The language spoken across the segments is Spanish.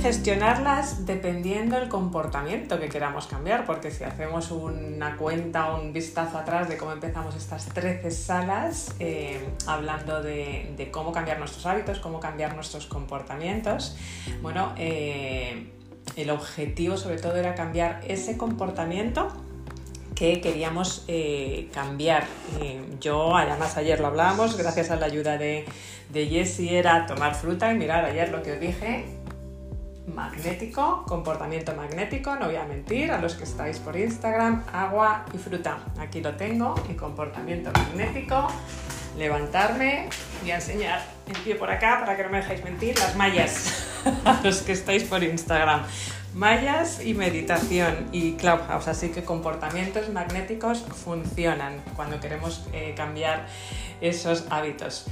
gestionarlas dependiendo del comportamiento que queramos cambiar, porque si hacemos una cuenta un vistazo atrás de cómo empezamos estas 13 salas, eh, hablando de, cómo cambiar nuestros hábitos, cómo cambiar nuestros comportamientos, bueno, eh, el objetivo sobre todo era cambiar ese comportamiento que queríamos eh, cambiar. yo, además ayer lo hablábamos, gracias a la ayuda de, de Jessie, era tomar fruta y mirar ayer lo que os dije, magnético, comportamiento magnético, no voy a mentir, a los que estáis por Instagram, agua y fruta. Aquí lo tengo, mi comportamiento magnético, levantarme y enseñar el pie por acá para que no me dejéis mentir, las mallas, a los que estáis por Instagram. Mallas y meditación y Clubhouse, así que comportamientos magnéticos funcionan cuando queremos eh, cambiar esos hábitos.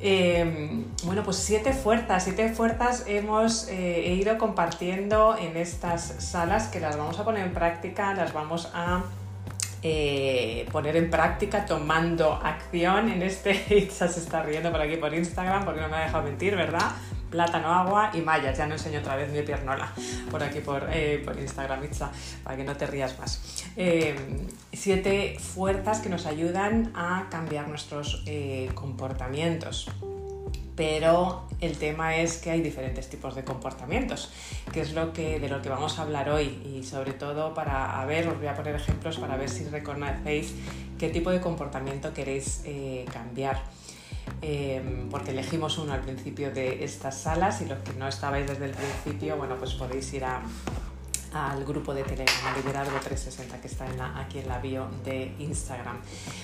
Em, bueno, pues siete fuerzas, siete fuerzas hemos eh, ido compartiendo en estas salas que las vamos a poner en práctica, las vamos a eh, poner en práctica tomando acción en este, Itza se está riendo por aquí por Instagram porque no me ha dejado mentir, ¿verdad? plátano, agua y mallas. Ya no enseño otra vez mi piernola por aquí por, eh, por Instagram, Itza, para que no te rías más. Eh, siete fuerzas que nos ayudan a cambiar nuestros comportamientos. Pero el tema es que hay diferentes tipos de comportamientos, que es lo que, de lo que vamos a hablar hoy. Y sobre todo para ver, os voy a poner ejemplos para ver si reconocéis qué tipo de comportamiento queréis cambiar. Em, porque elegimos uno al principio de estas salas y los que no estabais desde el principio, bueno, pues podéis ir a, al grupo de Telegram, Liderazgo 360, que está aquí en la bio de Instagram.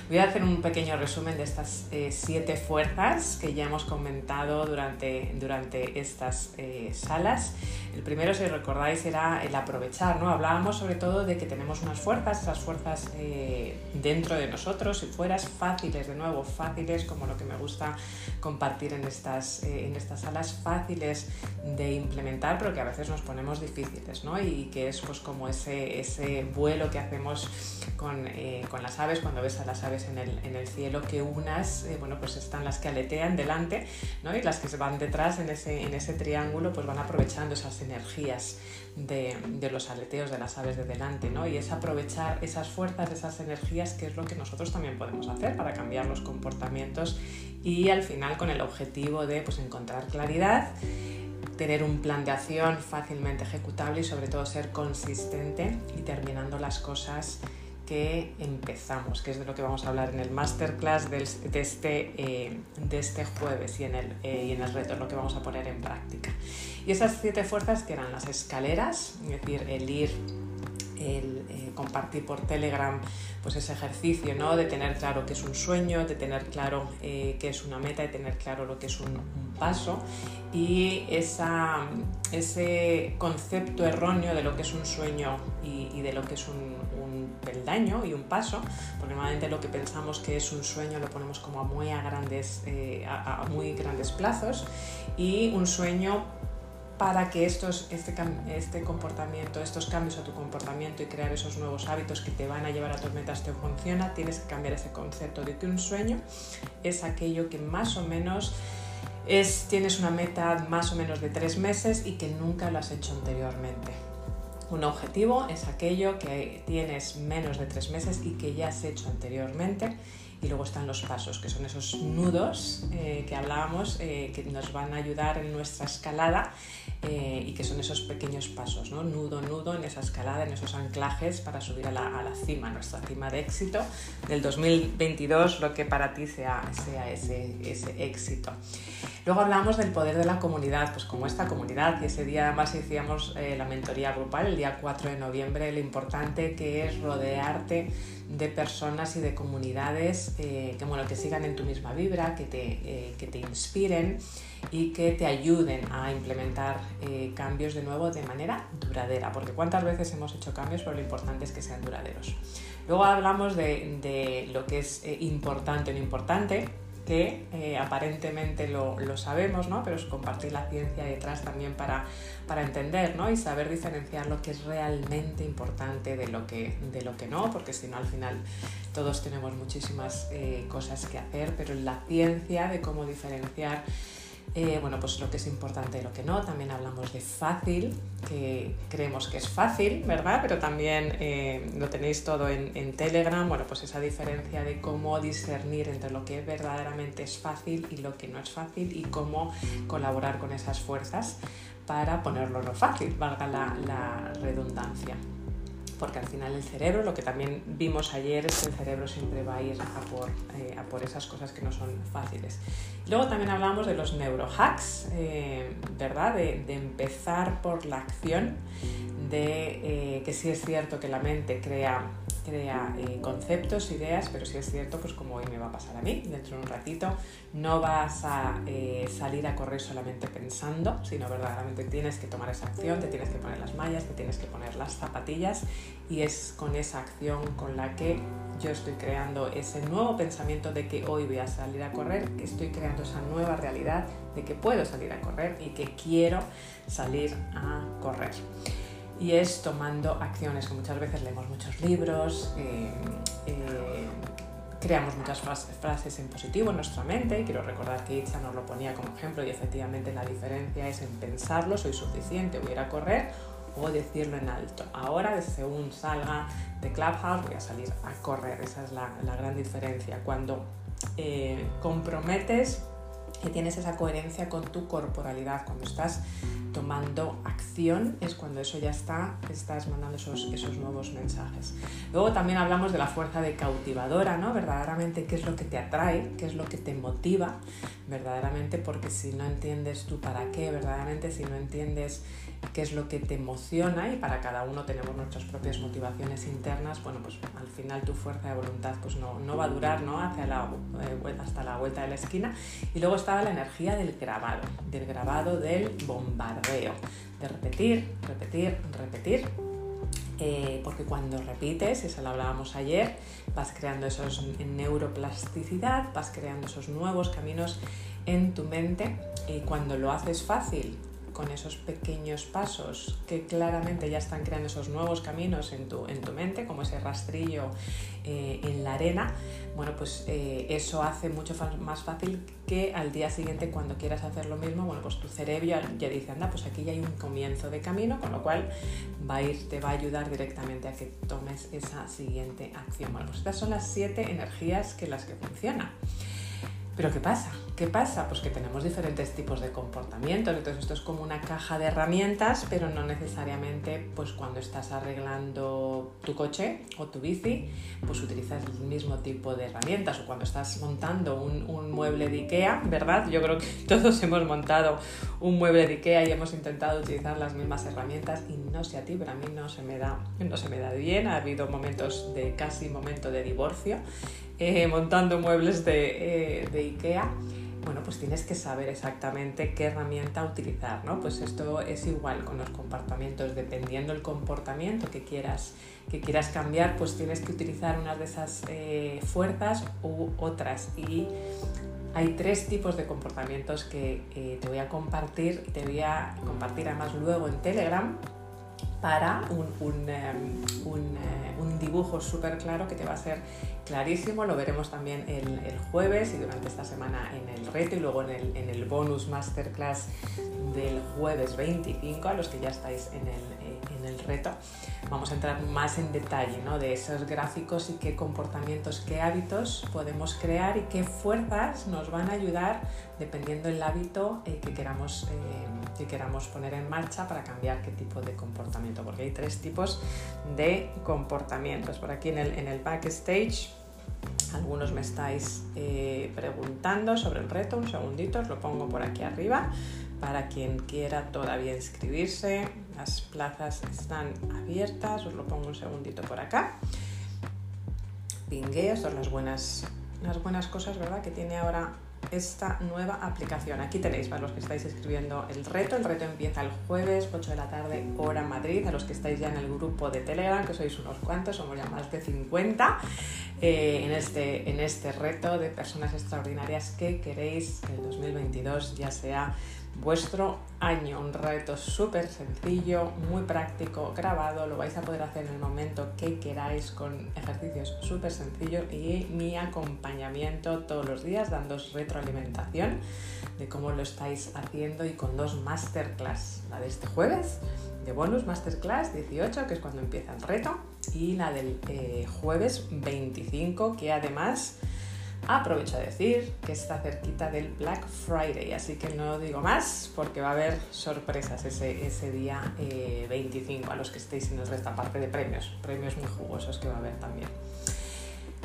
Voy a hacer un pequeño resumen de estas eh, siete fuerzas que ya hemos comentado durante, durante estas eh, salas. El primero, si recordáis, era el aprovechar, ¿no? Hablábamos sobre todo de que tenemos unas fuerzas, esas fuerzas eh, dentro de nosotros y fuera, fáciles, de nuevo, fáciles, como lo que me gusta compartir en estas, en estas salas, fáciles de implementar, pero que a veces nos ponemos difíciles, ¿no? Y que es pues como ese, ese vuelo que hacemos con, eh, con, las aves, cuando ves a las aves en el, en el cielo, que unas, eh, bueno, pues están las que aletean delante, ¿no? Y las que se van detrás en ese, en ese triángulo, pues van aprovechando esas energías de, los aleteos de las aves de delante, ¿no? Y es aprovechar esas fuerzas, esas energías, que es lo que nosotros también podemos hacer para cambiar los comportamientos y al final con el objetivo de pues, encontrar claridad tener un plan de acción fácilmente ejecutable y sobre todo ser consistente y terminando las cosas que empezamos, que es de lo que vamos a hablar en el masterclass de este, eh, de este jueves y en, el, eh, y en el reto, lo que vamos a poner en práctica. Y esas siete fuerzas que eran las escaleras, es decir, el ir, el eh, compartir por Telegram pues ese ejercicio ¿no? de tener claro qué es un sueño, de tener claro qué es una meta, de tener claro lo que es un paso y ese concepto erróneo de lo que es un sueño y, de lo que es un, peldaño y un paso, porque normalmente lo que pensamos que es un sueño lo ponemos como a muy, grandes, eh, a, muy grandes plazos y un sueño para que estos, este, este comportamiento, estos cambios a tu comportamiento y crear esos nuevos hábitos que te van a llevar a tus metas te funciona, tienes que cambiar ese concepto de que un sueño es aquello que más o menos es, tienes una meta más o menos de tres meses y que nunca lo has hecho anteriormente. Un objetivo es aquello que tienes menos de tres meses y que ya has hecho anteriormente y luego están los pasos, que son esos nudos eh, que hablábamos, eh, que nos van a ayudar en nuestra escalada eh, y que son esos pequeños pasos, ¿no? nudo, nudo en esa escalada, en esos anclajes para subir a la, cima, nuestra cima de éxito del 2022, lo que para ti sea, ese, ese éxito. Luego hablamos del poder de la comunidad, pues como esta comunidad, y ese día además hacíamos la mentoría grupal, el día 4 de noviembre, lo importante que es rodearte de personas y de comunidades eh, que, bueno, que sigan en tu misma vibra, que te, eh, que te inspiren y que te ayuden a implementar eh, cambios de nuevo de manera duradera, porque cuántas veces hemos hecho cambios, pero lo importante es que sean duraderos. Luego hablamos de, de lo que es importante o no importante, que eh, aparentemente lo, sabemos, ¿no? pero es compartir la ciencia detrás también para, para entender ¿no? y saber diferenciar lo que es realmente importante de lo que, de lo que no, porque si no al final todos tenemos muchísimas eh, cosas que hacer, pero la ciencia de cómo diferenciar eh, bueno, pues lo que es importante y lo que no. También hablamos de fácil, que creemos que es fácil, ¿verdad? Pero también eh, lo tenéis todo en, Telegram. Bueno, pues esa diferencia de cómo discernir entre lo que verdaderamente es fácil y lo que no es fácil y cómo colaborar con esas fuerzas para ponerlo no fácil, valga la redundancia porque al final el cerebro, lo que también vimos ayer, es que el cerebro siempre va a ir a por, eh, a por esas cosas que no son fáciles. Luego también hablamos de los neurohacks, eh, ¿verdad? De, de, empezar por la acción, de eh, que sí es cierto que la mente crea crea eh, conceptos, ideas, pero si es cierto, pues como hoy me va a pasar a mí, dentro de un ratito, no vas a eh, salir a correr solamente pensando, sino verdaderamente tienes que tomar esa acción, te tienes que poner las mallas, te tienes que poner las zapatillas y es con esa acción con la que yo estoy creando ese nuevo pensamiento de que hoy voy a salir a correr, que estoy creando esa nueva realidad de que puedo salir a correr y que quiero salir a correr y es tomando acciones, que muchas veces leemos muchos libros, eh, eh, creamos muchas frases en positivo en nuestra mente, quiero recordar que Itza nos lo ponía como ejemplo y efectivamente la diferencia es en pensarlo, soy suficiente, voy a ir a correr, o decirlo en alto. Ahora, según salga de Clubhouse, voy a salir a correr, esa es la, la gran diferencia. Cuando eh, comprometes y tienes esa coherencia con tu corporalidad, cuando estás tomando acción es cuando eso ya está, estás mandando esos, esos nuevos mensajes. Luego también hablamos de la fuerza de cautivadora, ¿no? Verdaderamente qué es lo que te atrae, qué es lo que te motiva, verdaderamente, porque si no entiendes tú para qué, verdaderamente si no entiendes qué es lo que te emociona y para cada uno tenemos nuestras propias motivaciones internas, bueno, pues al final tu fuerza de voluntad pues no, no va a durar, ¿no? Hacia la, eh, hasta la vuelta de la esquina. Y luego estaba la energía del grabado, del grabado del bombardeo, de repetir, repetir, repetir. Eh, porque cuando repites, eso lo hablábamos ayer, vas creando esos neuroplasticidad, vas creando esos nuevos caminos en tu mente y cuando lo haces fácil, con esos pequeños pasos que claramente ya están creando esos nuevos caminos en tu, en tu mente, como ese rastrillo eh, en la arena, bueno, pues eh, eso hace mucho más fácil que al día siguiente cuando quieras hacer lo mismo, bueno, pues tu cerebro ya, dice, anda, pues aquí ya hay un comienzo de camino, con lo cual va a ir, te va a ayudar directamente a que tomes esa siguiente acción. Bueno, pues estas son las siete energías que las que funcionan. Pero ¿qué pasa? ¿Qué pasa? Pues que tenemos diferentes tipos de comportamientos, entonces esto es como una caja de herramientas, pero no necesariamente pues cuando estás arreglando tu coche o tu bici, pues utilizas el mismo tipo de herramientas o cuando estás montando un, mueble de Ikea, ¿verdad? Yo creo que todos hemos montado un mueble de Ikea y hemos intentado utilizar las mismas herramientas y no sé a ti, pero a mí no se me da, no se me da bien, ha habido momentos de casi momento de divorcio eh, montando muebles de, eh, de IKEA bueno, pues tienes que saber exactamente qué herramienta utilizar, ¿no? Pues esto es igual con los comportamientos, dependiendo del comportamiento que quieras, que quieras cambiar, pues tienes que utilizar una de esas eh, fuerzas u otras. Y hay tres tipos de comportamientos que te voy a compartir, te voy a compartir además luego en Telegram para un, un, em, un, dibujo súper claro que te va a ser clarísimo. Lo veremos también el, el, jueves y durante esta semana en el reto y luego en el, en el bonus masterclass del jueves 25 a los que ya estáis en el, el reto. Vamos a entrar más en detalle ¿no? de esos gráficos y qué comportamientos, qué hábitos podemos crear y qué fuerzas nos van a ayudar dependiendo del hábito eh, que queramos que queramos poner en marcha para cambiar qué tipo de comportamiento, porque hay tres tipos de comportamientos. Por aquí en el, en el backstage, algunos me estáis eh, preguntando sobre el reto, un segundito, os lo pongo por aquí arriba para quien quiera todavía inscribirse. Las plazas están abiertas, os lo pongo un segundito por acá. Pingueo, son las buenas, las buenas cosas, ¿verdad? Que tiene ahora esta nueva aplicación. Aquí tenéis para los que estáis escribiendo el reto. El reto empieza el jueves, 8 de la tarde, hora Madrid. A los que estáis ya en el grupo de Telegram, que sois unos cuantos, somos ya más de 50, eh, en, este, en este reto de personas extraordinarias que queréis que el 2022 ya sea vuestro año. Un reto súper sencillo, muy práctico, grabado, lo vais a poder hacer en el momento que queráis con ejercicios súper sencillos y mi acompañamiento todos los días, dándos retroalimentación de cómo lo estáis haciendo y con dos masterclass, la de este jueves de bonus masterclass 18, que es cuando empieza el reto, y la del eh, jueves 25, que además Aprovecho a decir que está cerquita del Black Friday, así que no digo más porque va a haber sorpresas ese, ese día 25 eh, a los que estéis en el resto, aparte de premios, premios muy jugosos que va a haber también.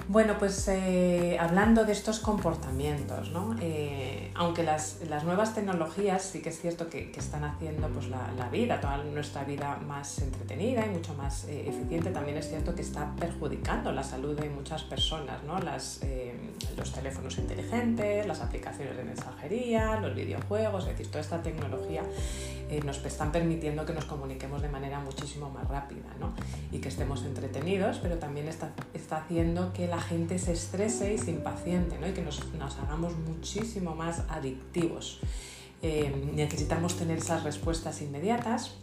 Bueno, pues eh, hablando de estos comportamientos, ¿no? Eh, aunque las, las, nuevas tecnologías sí que es cierto que, están haciendo pues, la, la, vida, toda nuestra vida más entretenida y mucho más eh, eficiente, también es cierto que está perjudicando la salud de muchas personas, ¿no? Las, los teléfonos inteligentes, las aplicaciones de mensajería, los videojuegos, es decir, toda esta tecnología nos están permitiendo que nos comuniquemos de manera muchísimo más rápida ¿no? y que estemos entretenidos, pero también está, está haciendo que la gente se estrese y se impaciente ¿no? y que nos, hagamos muchísimo más adictivos. Eh, necesitamos tener esas respuestas inmediatas.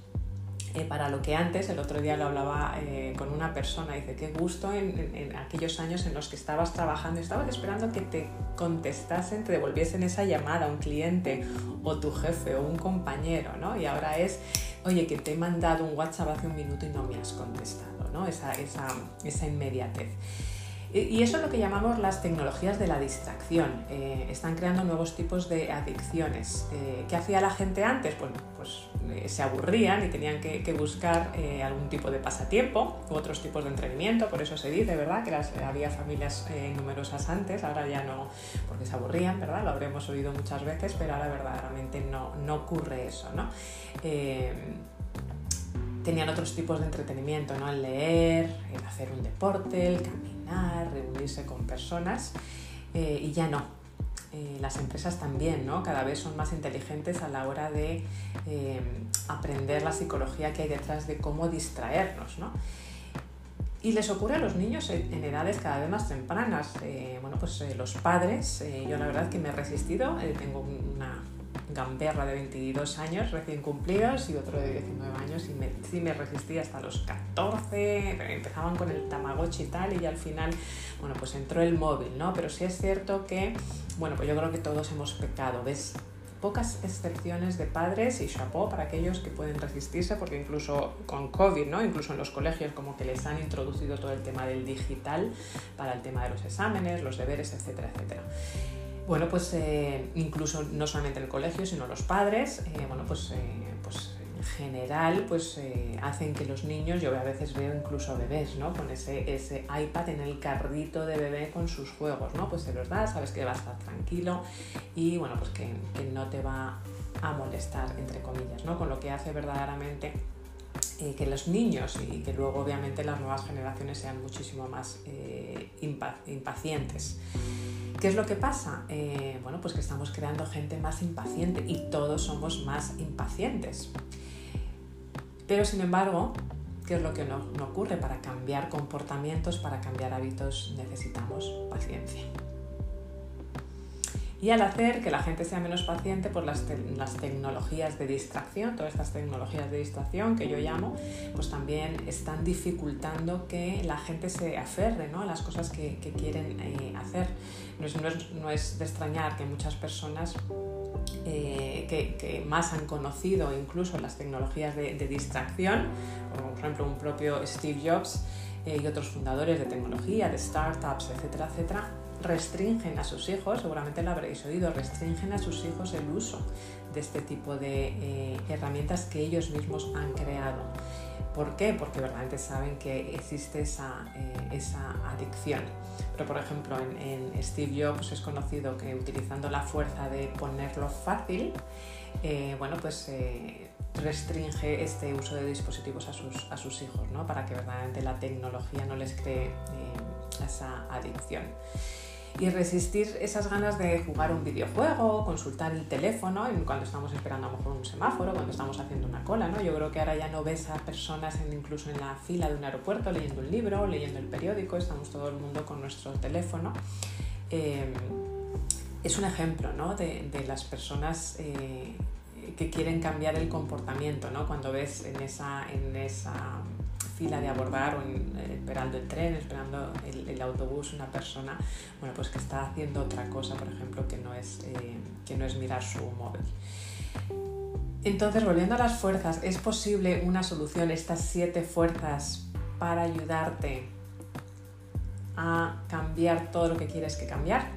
Eh, para lo que antes, el otro día lo hablaba eh, con una persona, dice, qué gusto en, aquellos años en los que estabas trabajando estabas esperando que te contestasen, te devolviesen esa llamada, un cliente o tu jefe o un compañero, ¿no? Y ahora es, oye, que te he mandado un WhatsApp hace un minuto y no me has contestado, ¿no? Esa inmediatez. Y eso es lo que llamamos las tecnologías de la distracción. Eh, están creando nuevos tipos de adicciones. Eh, ¿Qué hacía la gente antes? Pues, pues eh, se aburrían y tenían que, buscar algún tipo de pasatiempo u otros tipos de entretenimiento. Por eso se dice, ¿verdad? Que había familias numerosas antes, ahora ya no, porque se aburrían, ¿verdad? Lo habremos oído muchas veces, pero ahora verdaderamente no, no ocurre eso, ¿no? tenían otros tipos de entretenimiento, ¿no? El leer, el hacer un deporte, el caminar, reunirse con personas eh, y ya no. Eh, las empresas también, ¿no? Cada vez son más inteligentes a la hora de eh, aprender la psicología que hay detrás de cómo distraernos, ¿no? Y les ocurre a los niños en edades cada vez más tempranas. bueno, pues los padres, yo la verdad que me he resistido, tengo una gamberra de 22 años recién cumplidos y otro de 19 años y me, sí me resistí hasta los 14, empezaban con el Tamagotchi y tal y ya al final, bueno, pues entró el móvil, ¿no? Pero sí es cierto que, bueno, pues yo creo que todos hemos pecado, ¿ves? pocas excepciones de padres y chapeau para aquellos que pueden resistirse porque incluso con COVID, ¿no? incluso en los colegios como que les han introducido todo el tema del digital para el tema de los exámenes, los deberes, etcétera, etcétera bueno, pues eh, incluso no solamente en el colegio, sino los padres, eh, bueno, pues, eh, pues en general, pues hacen que los niños, yo a veces veo incluso bebés, ¿no? Con ese, ese iPad en el carrito de bebé con sus juegos, ¿no? Pues se los da, sabes que va a estar tranquilo y, bueno, pues que, que no te va a molestar, entre comillas, ¿no? Con lo que hace verdaderamente que los niños y que luego obviamente las nuevas generaciones sean muchísimo más impacientes. ¿Qué es lo que pasa? Eh, bueno, pues que estamos creando gente más impaciente y todos somos más impacientes. Pero sin embargo, ¿qué es lo que no, no ocurre? Para cambiar comportamientos, para cambiar hábitos necesitamos paciencia. Y al hacer que la gente sea menos paciente, pues las, las, tecnologías de distracción, todas estas tecnologías de distracción que yo llamo, pues también están dificultando que la gente se aferre ¿no? a las cosas que, que quieren eh, hacer. No es, no, es, no es, de extrañar que muchas personas eh, que, que, más han conocido incluso las tecnologías de, de distracción, como por ejemplo un propio Steve Jobs eh, y otros fundadores de tecnología, de startups, etcétera, etcétera, restringen a sus hijos, seguramente lo habréis oído, restringen a sus hijos el uso de este tipo de eh, herramientas que ellos mismos han creado. ¿Por qué? Porque verdaderamente saben que existe esa, eh, esa adicción. Pero por ejemplo en, Steve Jobs es conocido que utilizando la fuerza de ponerlo fácil, eh, bueno pues restringe este uso de dispositivos a sus, a sus hijos, ¿no? para que verdaderamente la tecnología no les cree esa adicción y resistir esas ganas de jugar un videojuego, consultar el teléfono cuando estamos esperando a lo mejor un semáforo, cuando estamos haciendo una cola, ¿no? Yo creo que ahora ya no ves a personas incluso en la fila de un aeropuerto leyendo un libro, leyendo el periódico, estamos todo el mundo con nuestro teléfono. Eh, es un ejemplo ¿no? de, de, las personas eh, que quieren cambiar el comportamiento, ¿no? Cuando ves en esa, en esa fila de abordar o eh, esperando el tren, esperando el, autobús, una persona, bueno, pues que está haciendo otra cosa, por ejemplo, que no es, eh, que no es mirar su móvil. Entonces, volviendo a las fuerzas, ¿es posible una solución, estas siete fuerzas, para ayudarte a cambiar todo lo que quieres que cambiar?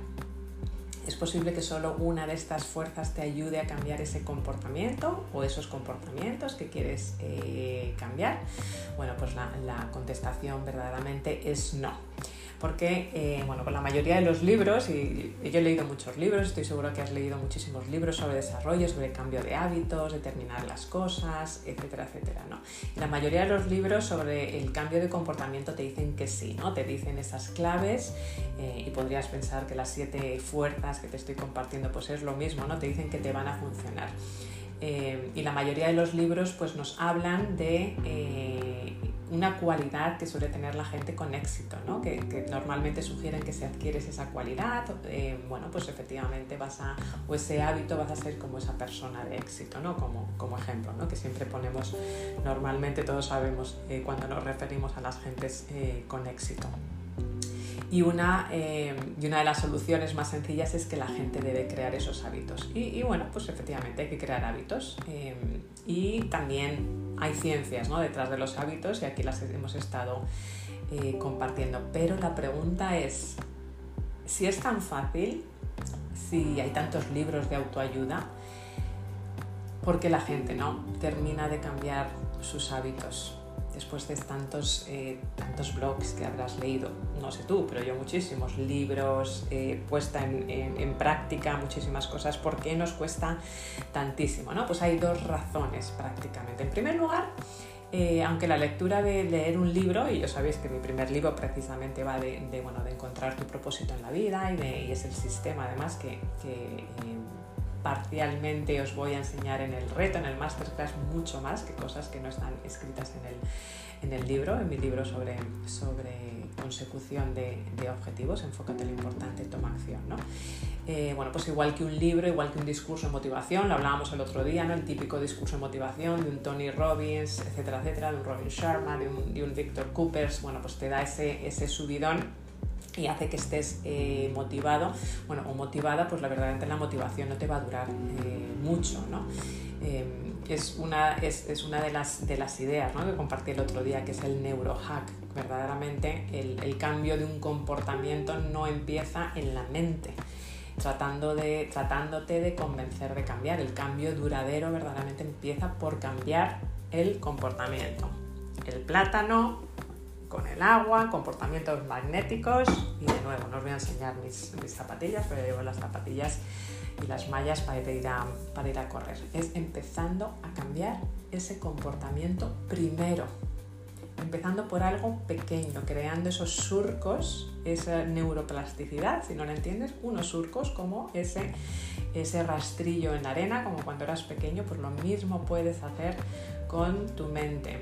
Es posible que solo una de estas fuerzas te ayude a cambiar ese comportamiento o esos comportamientos que quieres eh, cambiar. Bueno, pues la contestación verdaderamente es no porque eh, bueno, con la mayoría de los libros, y, yo he leído muchos libros, estoy seguro que has leído muchísimos libros sobre desarrollo, sobre cambio de hábitos, determinar las cosas, etcétera, etcétera. ¿no? La mayoría de los libros sobre el cambio de comportamiento te dicen que sí, ¿no? te dicen esas claves eh, y podrías pensar que las siete fuerzas que te estoy compartiendo pues es lo mismo, ¿no? te dicen que te van a funcionar. Eh, y la mayoría de los libros pues nos hablan de una cualidad que suele tener la gente con éxito, ¿no? que, normalmente sugieren que si adquieres esa cualidad, eh, bueno, pues efectivamente vas a, o ese hábito vas a ser como esa persona de éxito, ¿no? como, como ejemplo, ¿no? que siempre ponemos, normalmente todos sabemos eh, cuando nos referimos a las gentes eh, con éxito. Y una, y una de las soluciones más sencillas es que la gente debe crear esos hábitos. Y, bueno, pues efectivamente hay que crear hábitos. y también hay ciencias ¿no? detrás de los hábitos y aquí las hemos estado eh, compartiendo. Pero la pregunta es, si es tan fácil, si hay tantos libros de autoayuda, ¿por qué la gente no termina de cambiar sus hábitos? Después de tantos, eh, tantos blogs que habrás leído, no sé tú, pero yo muchísimos libros, eh, puesta en, en, práctica, muchísimas cosas, ¿por qué nos cuesta tantísimo? ¿no? Pues hay dos razones prácticamente. En primer lugar, eh, aunque la lectura de leer un libro, y yo sabéis que mi primer libro precisamente va de, bueno, de encontrar tu propósito en la vida y, es el sistema además que parcialmente os voy a enseñar en el reto, en el masterclass, mucho más que cosas que no están escritas en el, en el libro, en mi libro sobre, sobre consecución de, de objetivos, enfócate en lo importante, toma acción. ¿no? Eh, bueno, pues igual que un libro, igual que un discurso de motivación, lo hablábamos el otro día, ¿no? el típico discurso de motivación de un Tony Robbins, etcétera, etcétera, de un Robin Sharma, de un, de un Victor Coopers, bueno, pues te da ese, ese subidón y hace que estés eh, motivado, bueno, o motivada, pues la verdad la motivación no te va a durar eh, mucho, ¿no? Eh, es una, es, es, una de, las, de las ideas ¿no? que compartí el otro día, que es el neurohack. Verdaderamente el, el, cambio de un comportamiento no empieza en la mente, tratando de, tratándote de convencer de cambiar. El cambio duradero verdaderamente empieza por cambiar el comportamiento. El plátano con el agua, comportamientos magnéticos y de nuevo, no os voy a enseñar mis, mis zapatillas, pero llevo las zapatillas y las mallas para ir, a, para ir a correr. Es empezando a cambiar ese comportamiento primero, empezando por algo pequeño, creando esos surcos, esa neuroplasticidad, si no lo entiendes, unos surcos como ese, ese rastrillo en la arena, como cuando eras pequeño, pues lo mismo puedes hacer con tu mente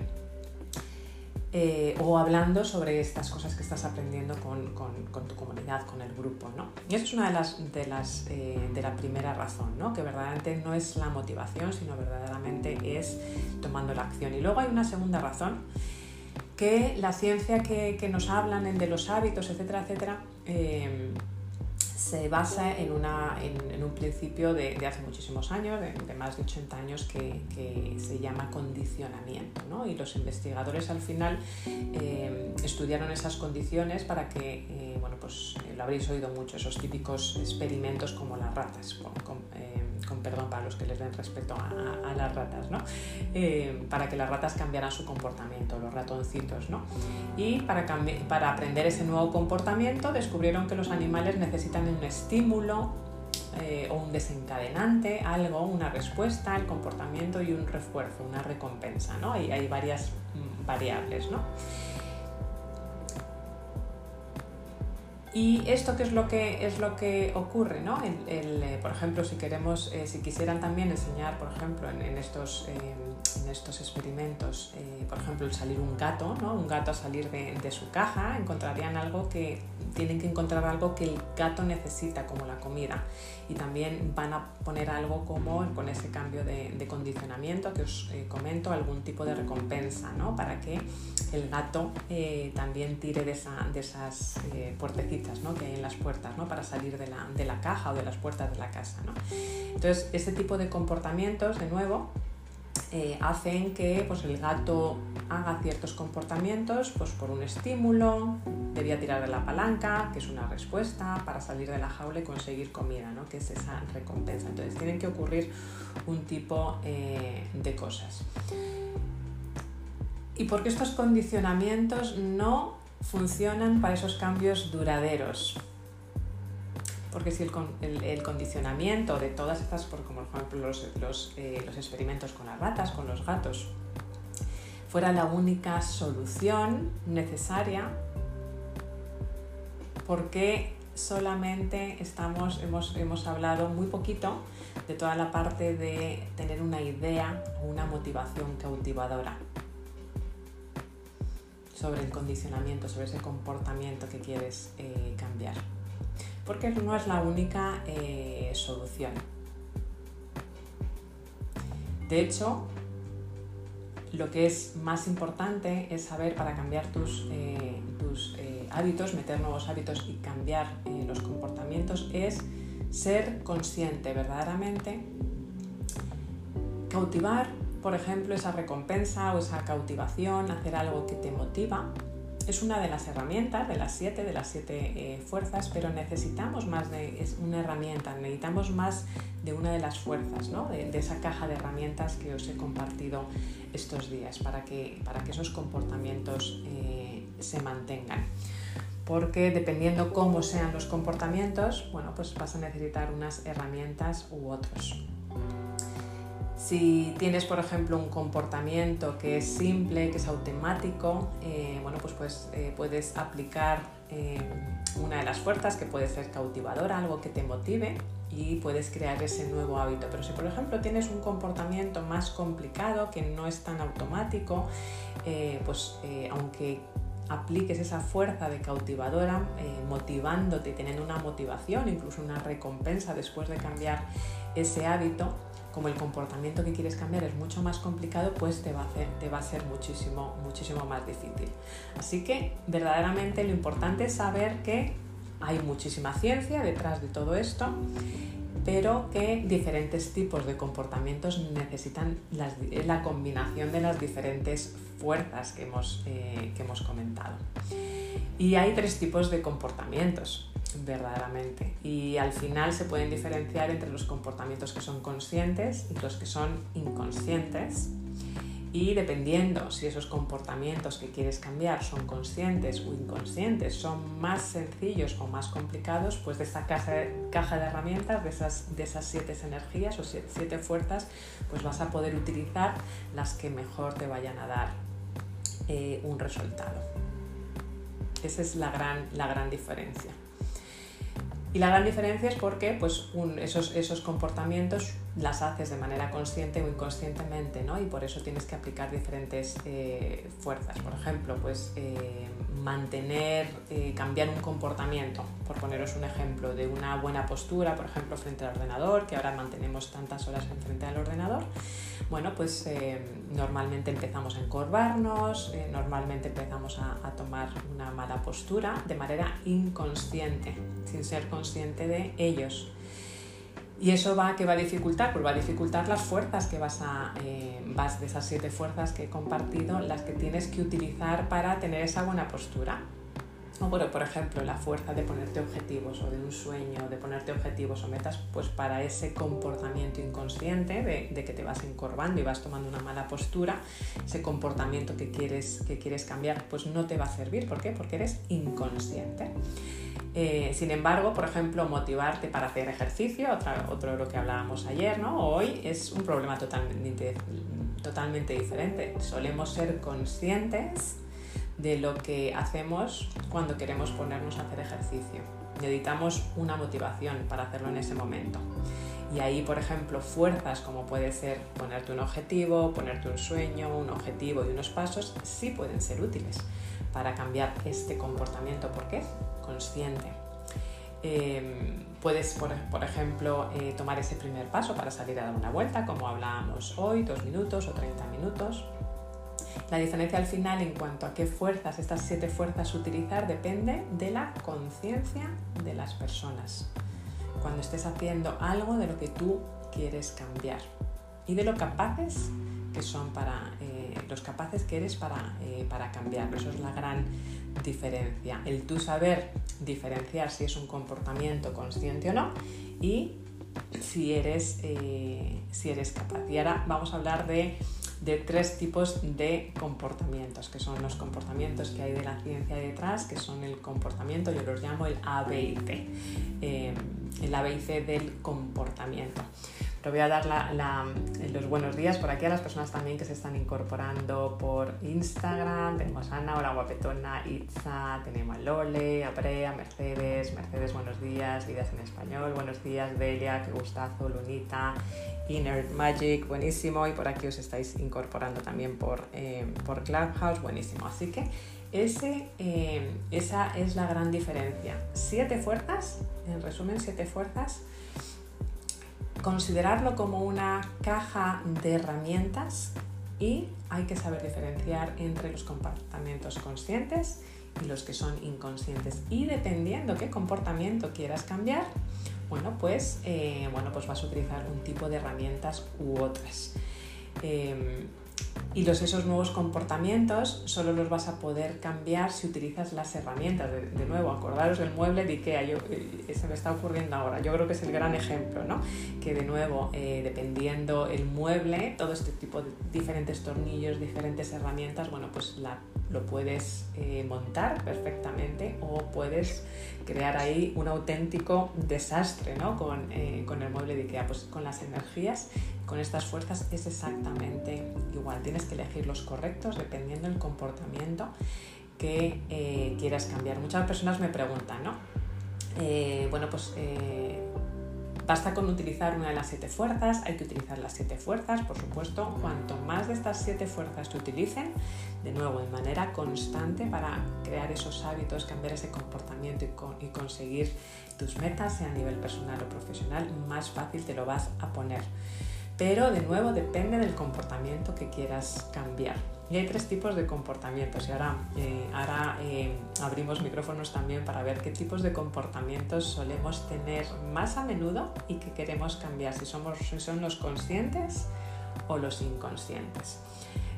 eh, o hablando sobre estas cosas que estás aprendiendo con, tu comunidad, con el grupo. ¿no? Y eso es una de las, de, las, eh, de la primera razón, ¿no? que verdaderamente no es la motivación, sino verdaderamente es tomando la acción. Y luego hay una segunda razón, que la ciencia que, nos hablan de los hábitos, etcétera, etcétera, eh, se basa en, una, en, un principio de, hace muchísimos años, de, más de 80 años, que, se llama condicionamiento. ¿no? Y los investigadores al final eh, estudiaron esas condiciones para que, eh, bueno, pues eh, lo habréis oído mucho, esos típicos experimentos como las ratas, con, perdón para los que les den respeto a, las ratas, ¿no? para que las ratas cambiaran su comportamiento, los ratoncitos. ¿no? Y para, para aprender ese nuevo comportamiento descubrieron que los animales necesitan un estímulo eh, o un desencadenante, algo, una respuesta, el comportamiento y un refuerzo, una recompensa. ¿no? Hay, hay varias mm, variables. ¿no? Y esto qué es lo que es lo que ocurre, ¿no? Eh, por ejemplo, si queremos, eh, si quisieran también enseñar, por ejemplo, en, estos, eh, en estos experimentos, por ejemplo, el salir un gato, ¿no? Un gato a salir de, de, su caja, encontrarían algo que tienen que encontrar algo que el gato necesita, como la comida. Y también van a poner algo como con ese cambio de, de condicionamiento que os comento, algún tipo de recompensa, ¿no? Para que el gato también tire de, esa, de esas puertecitas que hay en las puertas ¿no? para salir de la, de la, caja o de las puertas de la casa. ¿no? Entonces, este tipo de comportamientos, de nuevo, eh, hacen que pues, el gato haga ciertos comportamientos pues, por un estímulo, debía tirar de la palanca, que es una respuesta para salir de la jaula y conseguir comida, ¿no? que es esa recompensa. Entonces tienen que ocurrir un tipo eh, de cosas. Y porque estos condicionamientos no funcionan para esos cambios duraderos. Porque si el, condicionamiento de todas estas, como por ejemplo los, eh, los, experimentos con las ratas, con los gatos, fuera la única solución necesaria, ¿por qué solamente estamos, hemos, hemos hablado muy poquito de toda la parte de tener una idea o una motivación cautivadora? Sobre el condicionamiento, sobre ese comportamiento que quieres eh, cambiar. Porque no es la única eh, solución. De hecho, lo que es más importante es saber para cambiar tus, eh, tus hábitos, meter nuevos hábitos y cambiar los comportamientos, es ser consciente verdaderamente, cautivar por ejemplo, esa recompensa o esa cautivación, hacer algo que te motiva, es una de las herramientas, de las siete, de las siete eh, fuerzas, pero necesitamos más de es una herramienta, necesitamos más de una de las fuerzas, de, esa caja de herramientas que os he compartido estos días para que, para que esos comportamientos eh, se mantengan. Porque dependiendo cómo sean los comportamientos, bueno, pues vas a necesitar unas herramientas u otros. Si tienes, por ejemplo, un comportamiento que es simple, que es automático, eh, bueno, pues, pues eh, puedes aplicar eh, una de las fuerzas que puede ser cautivadora, algo que te motive y puedes crear ese nuevo hábito. Pero si, por ejemplo, tienes un comportamiento más complicado, que no es tan automático, pues aunque apliques esa fuerza de cautivadora, motivándote, teniendo una motivación, incluso una recompensa después de cambiar ese hábito, como el comportamiento que quieres cambiar es mucho más complicado, pues te va a, ser muchísimo, muchísimo más difícil. Así que verdaderamente lo importante es saber que hay muchísima ciencia detrás de todo esto, pero que diferentes tipos de comportamientos necesitan la combinación de las diferentes fuerzas que hemos, eh, que hemos comentado. Y hay tres tipos de comportamientos verdaderamente. Y al final se pueden diferenciar entre los comportamientos que son conscientes y los que son inconscientes. Y dependiendo si esos comportamientos que quieres cambiar son conscientes o inconscientes, son más sencillos o más complicados, pues de esta caja de, herramientas, de esas, de esas siete energías o siete, fuerzas, pues vas a poder utilizar las que mejor te vayan a dar eh, un resultado. Esa es la gran, la gran diferencia. Y la gran diferencia es porque pues, esos, esos comportamientos las haces de manera consciente o inconscientemente, ¿no? Y por eso tienes que aplicar diferentes eh, fuerzas. Por ejemplo, pues eh, mantener, eh, cambiar un comportamiento, por poneros un ejemplo, de una buena postura, por ejemplo, frente al ordenador, que ahora mantenemos tantas horas en frente al ordenador. Bueno, pues normalmente empezamos a encorvarnos, normalmente empezamos a tomar una mala postura de manera inconsciente, sin ser consciente de ellos. Y eso va, que va a dificultar? Pues va a dificultar las fuerzas que vas a, eh, vas de esas siete fuerzas que he compartido, las que tienes que utilizar para tener esa buena postura. O bueno, por ejemplo, la fuerza de ponerte objetivos o de un sueño, de ponerte objetivos o metas, pues para ese comportamiento inconsciente de, de, que te vas encorvando y vas tomando una mala postura, ese comportamiento que quieres, que quieres cambiar, pues no te va a servir. ¿Por qué? Porque eres inconsciente. Eh, sin embargo, por ejemplo, motivarte para hacer ejercicio, otro de lo que hablábamos ayer, ¿no? Hoy es un problema totalmente, totalmente diferente. Solemos ser conscientes de lo que hacemos cuando queremos ponernos a hacer ejercicio. Necesitamos una motivación para hacerlo en ese momento. Y ahí, por ejemplo, fuerzas como puede ser ponerte un objetivo, ponerte un sueño, un objetivo y unos pasos, sí pueden ser útiles para cambiar este comportamiento porque es consciente. Em, puedes, por, ejemplo, eh, tomar ese primer paso para salir a dar una vuelta, como hablábamos hoy, dos minutos o 30 minutos. La diferencia al final en cuanto a qué fuerzas, estas siete fuerzas utilizar, depende de la conciencia de las personas. Cuando estés haciendo algo de lo que tú quieres cambiar y de lo capaces que son para eh, los capaces que eres para, eh, para cambiarlo. Eso es la gran diferencia. El tú saber diferenciar si es un comportamiento consciente o no y si eres, eh, si eres capaz. Y ahora vamos a hablar de, tres tipos de comportamientos, que son los comportamientos que hay de la ciencia detrás, que son el comportamiento, yo los llamo el A, C, el A, del comportamiento voy a dar los buenos días por aquí a las personas también que se están incorporando por Instagram. Tenemos a Ana, hola guapetona, Itza, tenemos a Lole, a Brea, Mercedes, Mercedes, buenos días, Vidas en Español, buenos días, Delia, qué gustazo, Lunita, Inner Magic, buenísimo. Y por aquí os estáis incorporando también por, eh, por Clubhouse, buenísimo. Así que ese, eh, esa es la gran diferencia. Siete fuerzas, en resumen, siete fuerzas considerarlo como una caja de herramientas y hay que saber diferenciar entre los comportamientos conscientes y los que son inconscientes. Y dependiendo qué comportamiento quieras cambiar, bueno, pues, eh, bueno, pues vas a utilizar un tipo de herramientas u otras. Em, y los, esos nuevos comportamientos solo los vas a poder cambiar si utilizas las herramientas. De, nuevo, acordaros del mueble de Ikea, yo, eh, se me está ocurriendo ahora. Yo creo que es el gran ejemplo, ¿no? Que de nuevo, eh, dependiendo el mueble, todo este tipo de diferentes tornillos, diferentes herramientas, bueno, pues la, lo puedes eh, montar perfectamente o puedes crear ahí un auténtico desastre, ¿no? Con, con el mueble de Ikea. Pues con las energías con estas fuerzas es exactamente igual. Tienes que elegir los correctos dependiendo del comportamiento que eh, quieras cambiar. Muchas personas me preguntan, ¿no? Eh, bueno, pues eh, basta con utilizar una de las siete fuerzas, hay que utilizar las siete fuerzas, por supuesto. Cuanto más de estas siete fuerzas se utilicen, de nuevo, de manera constante para crear esos hábitos, cambiar ese comportamiento y, y conseguir tus metas, sea a nivel personal o profesional, más fácil te lo vas a poner pero de nuevo depende del comportamiento que quieras cambiar. Y hay tres tipos de comportamientos y ahora, eh, ahora eh, abrimos micrófonos también para ver qué tipos de comportamientos solemos tener más a menudo y que queremos cambiar, si, somos, si son los conscientes o los inconscientes.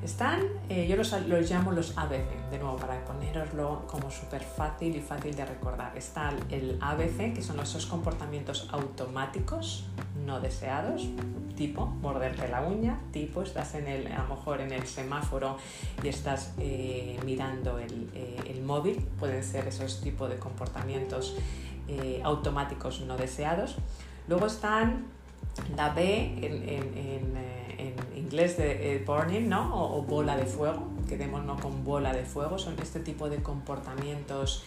Están, eh, yo los, llamo los ABC, de nuevo, para poneroslo como súper fácil y fácil de recordar. Está el ABC, que son esos comportamientos automáticos no deseados, tipo morderte la uña, tipo estás en el, a lo mejor en el semáforo y estás eh, mirando el, eh, el, móvil, pueden ser esos tipos de comportamientos automáticos no deseados. Luego están la B en inglés de eh, burning, ¿no? O, bola de fuego, quedémonos con bola de fuego, son este tipo de comportamientos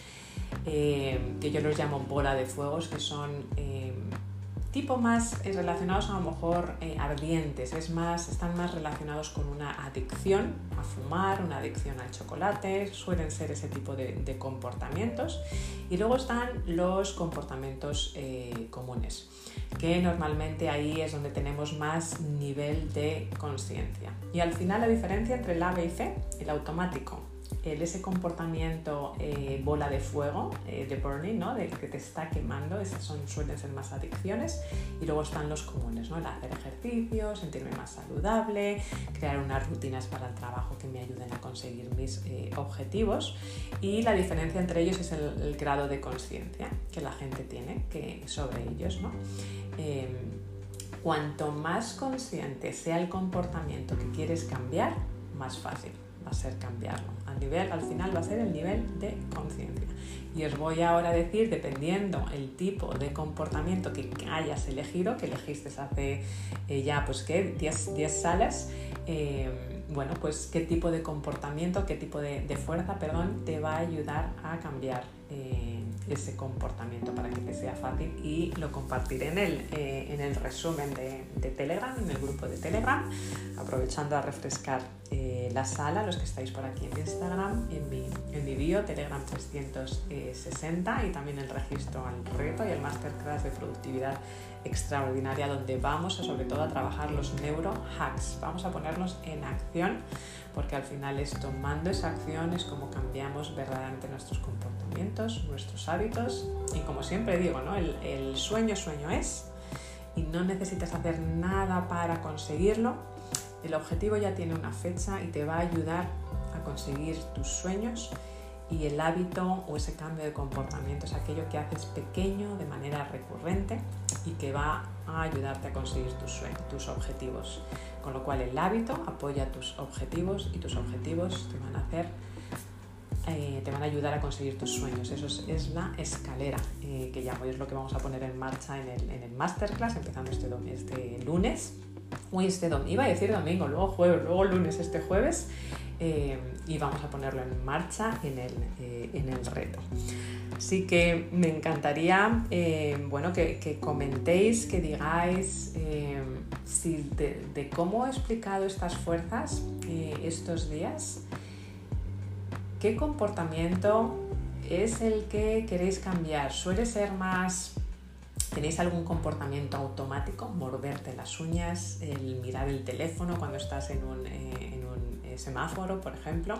eh, que yo los llamo bola de fuegos, que son eh, tipo más relacionados a lo mejor ardientes, es más, están más relacionados con una adicción a fumar, una adicción al chocolate, suelen ser ese tipo de, comportamientos. Y luego están los comportamientos comunes que normalmente ahí es donde tenemos más nivel de conciencia. Y al final la diferencia entre el A, B y C, el automático, ese comportamiento eh, bola de fuego, eh, de burning, ¿no? que te está quemando, esas son, suelen ser más adicciones. Y luego están los comunes, ¿no? el hacer ejercicio, sentirme más saludable, crear unas rutinas para el trabajo que me ayuden a conseguir mis eh, objetivos. Y la diferencia entre ellos es el, el grado de conciencia que la gente tiene que, sobre ellos. ¿no? Em, cuanto más consciente sea el comportamiento que quieres cambiar, más fácil va a ser cambiarlo. Al, nivel, al final va a ser el nivel de conciencia. Y os voy ahora a decir, dependiendo el tipo de comportamiento que hayas elegido, que elegiste hace eh, ya pues ¿qué? 10 salas, em, bueno, pues qué tipo de comportamiento, qué tipo de, fuerza, perdón, te va a ayudar a cambiar eh, ese comportamiento para que te sea fácil y lo compartiré en el, eh, en el resumen de, Telegram, en el grupo de Telegram, aprovechando a refrescar eh, la sala, los que estáis por aquí en Instagram, en mi, en mi bio, Telegram 360 y también el registro al reto y el masterclass de productividad extraordinaria donde vamos a, sobre todo a trabajar los neurohacks, vamos a ponernos en acción porque al final es tomando esa acción es como cambiamos verdaderamente nuestros comportamientos, nuestros hábitos. Y como siempre digo, el sueño sueño es. Y no necesitas hacer nada para conseguirlo, el objetivo ya tiene una fecha y te va a ayudar a conseguir tus sueños y el hábito o ese cambio de comportamiento. Es aquello que haces pequeño de manera recurrente y que va a ayudarte a conseguir tus, sueños, tus objetivos. Con lo cual el hábito apoya tus objetivos y tus objetivos te van a hacer eh, te van a ayudar a conseguir tus sueños. Eso es, la escalera eh, que llamo y es lo que vamos a poner en marcha en el, en el masterclass empezando este, este lunes. Uy, este domingo, iba a decir domingo, luego jueves, luego lunes, este jueves eh, y vamos a ponerlo en marcha en el, en el reto. Así que me encantaría bueno, que, comentéis, que digáis si de, cómo he explicado estas fuerzas estos días, qué comportamiento es el que queréis cambiar. Suele ser más ¿Tenéis algún comportamiento automático? Morderte las uñas, el mirar el teléfono cuando estás en un, semáforo, por ejemplo,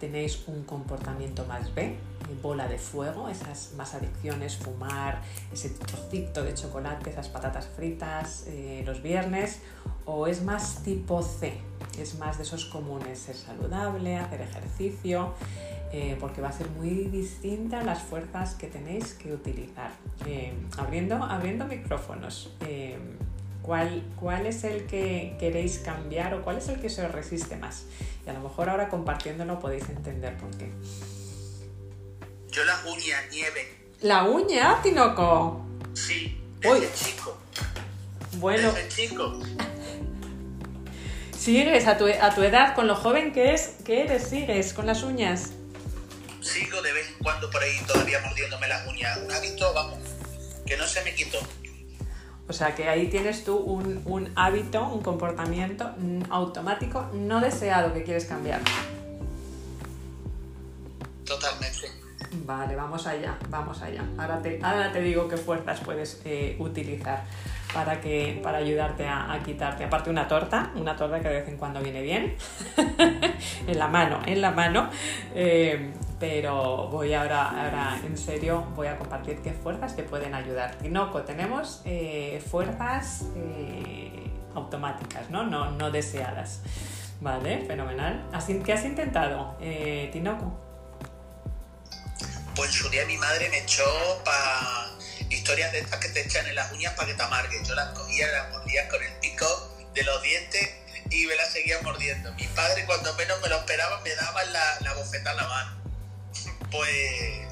tenéis un comportamiento más B, bola de fuego, esas más adicciones, fumar, ese trocito de chocolate, esas patatas fritas eh, los viernes, o es más tipo C, es más de esos comunes, ser saludable, hacer ejercicio, eh, porque va a ser muy distinta las fuerzas que tenéis que utilizar. Eh, abriendo, abriendo micrófonos. ¿Cuál, ¿Cuál es el que queréis cambiar o cuál es el que se os resiste más? Y a lo mejor ahora compartiéndolo podéis entender por qué. Yo la uña, nieve. ¿La uña, Tinoco? Sí, desde chico. Bueno. Desde chico. ¿Sigues a tu, a tu edad, con lo joven que, es, que eres, sigues con las uñas? Sigo de vez en cuando por ahí todavía mordiéndome las uñas. Un hábito, vamos, que no se me quitó. O sea que ahí tienes tú un, hábito, un comportamiento automático no deseado que quieres cambiar. Totalmente. Vale, vamos allá, vamos allá. Ahora te, ahora te digo qué fuerzas puedes eh, utilizar para, que, para ayudarte a, quitarte. Aparte una torta, una torta que de vez en cuando viene bien, en la mano, en la mano. Eh, pero voy ahora, ahora en serio, voy a compartir qué fuerzas te pueden ayudar. Tinoco, tenemos eh, fuerzas eh, automáticas, ¿no? ¿no? No deseadas. Vale, fenomenal. ¿Qué has intentado, eh, Tinoco? Pues su día mi madre me echó para historias de estas que te echan en las uñas para que te amarguen. Yo las cogía, las mordía con el pico de los dientes y me las seguía mordiendo. Mi padre cuando menos me lo esperaba me daba la, la bofetada en la mano pues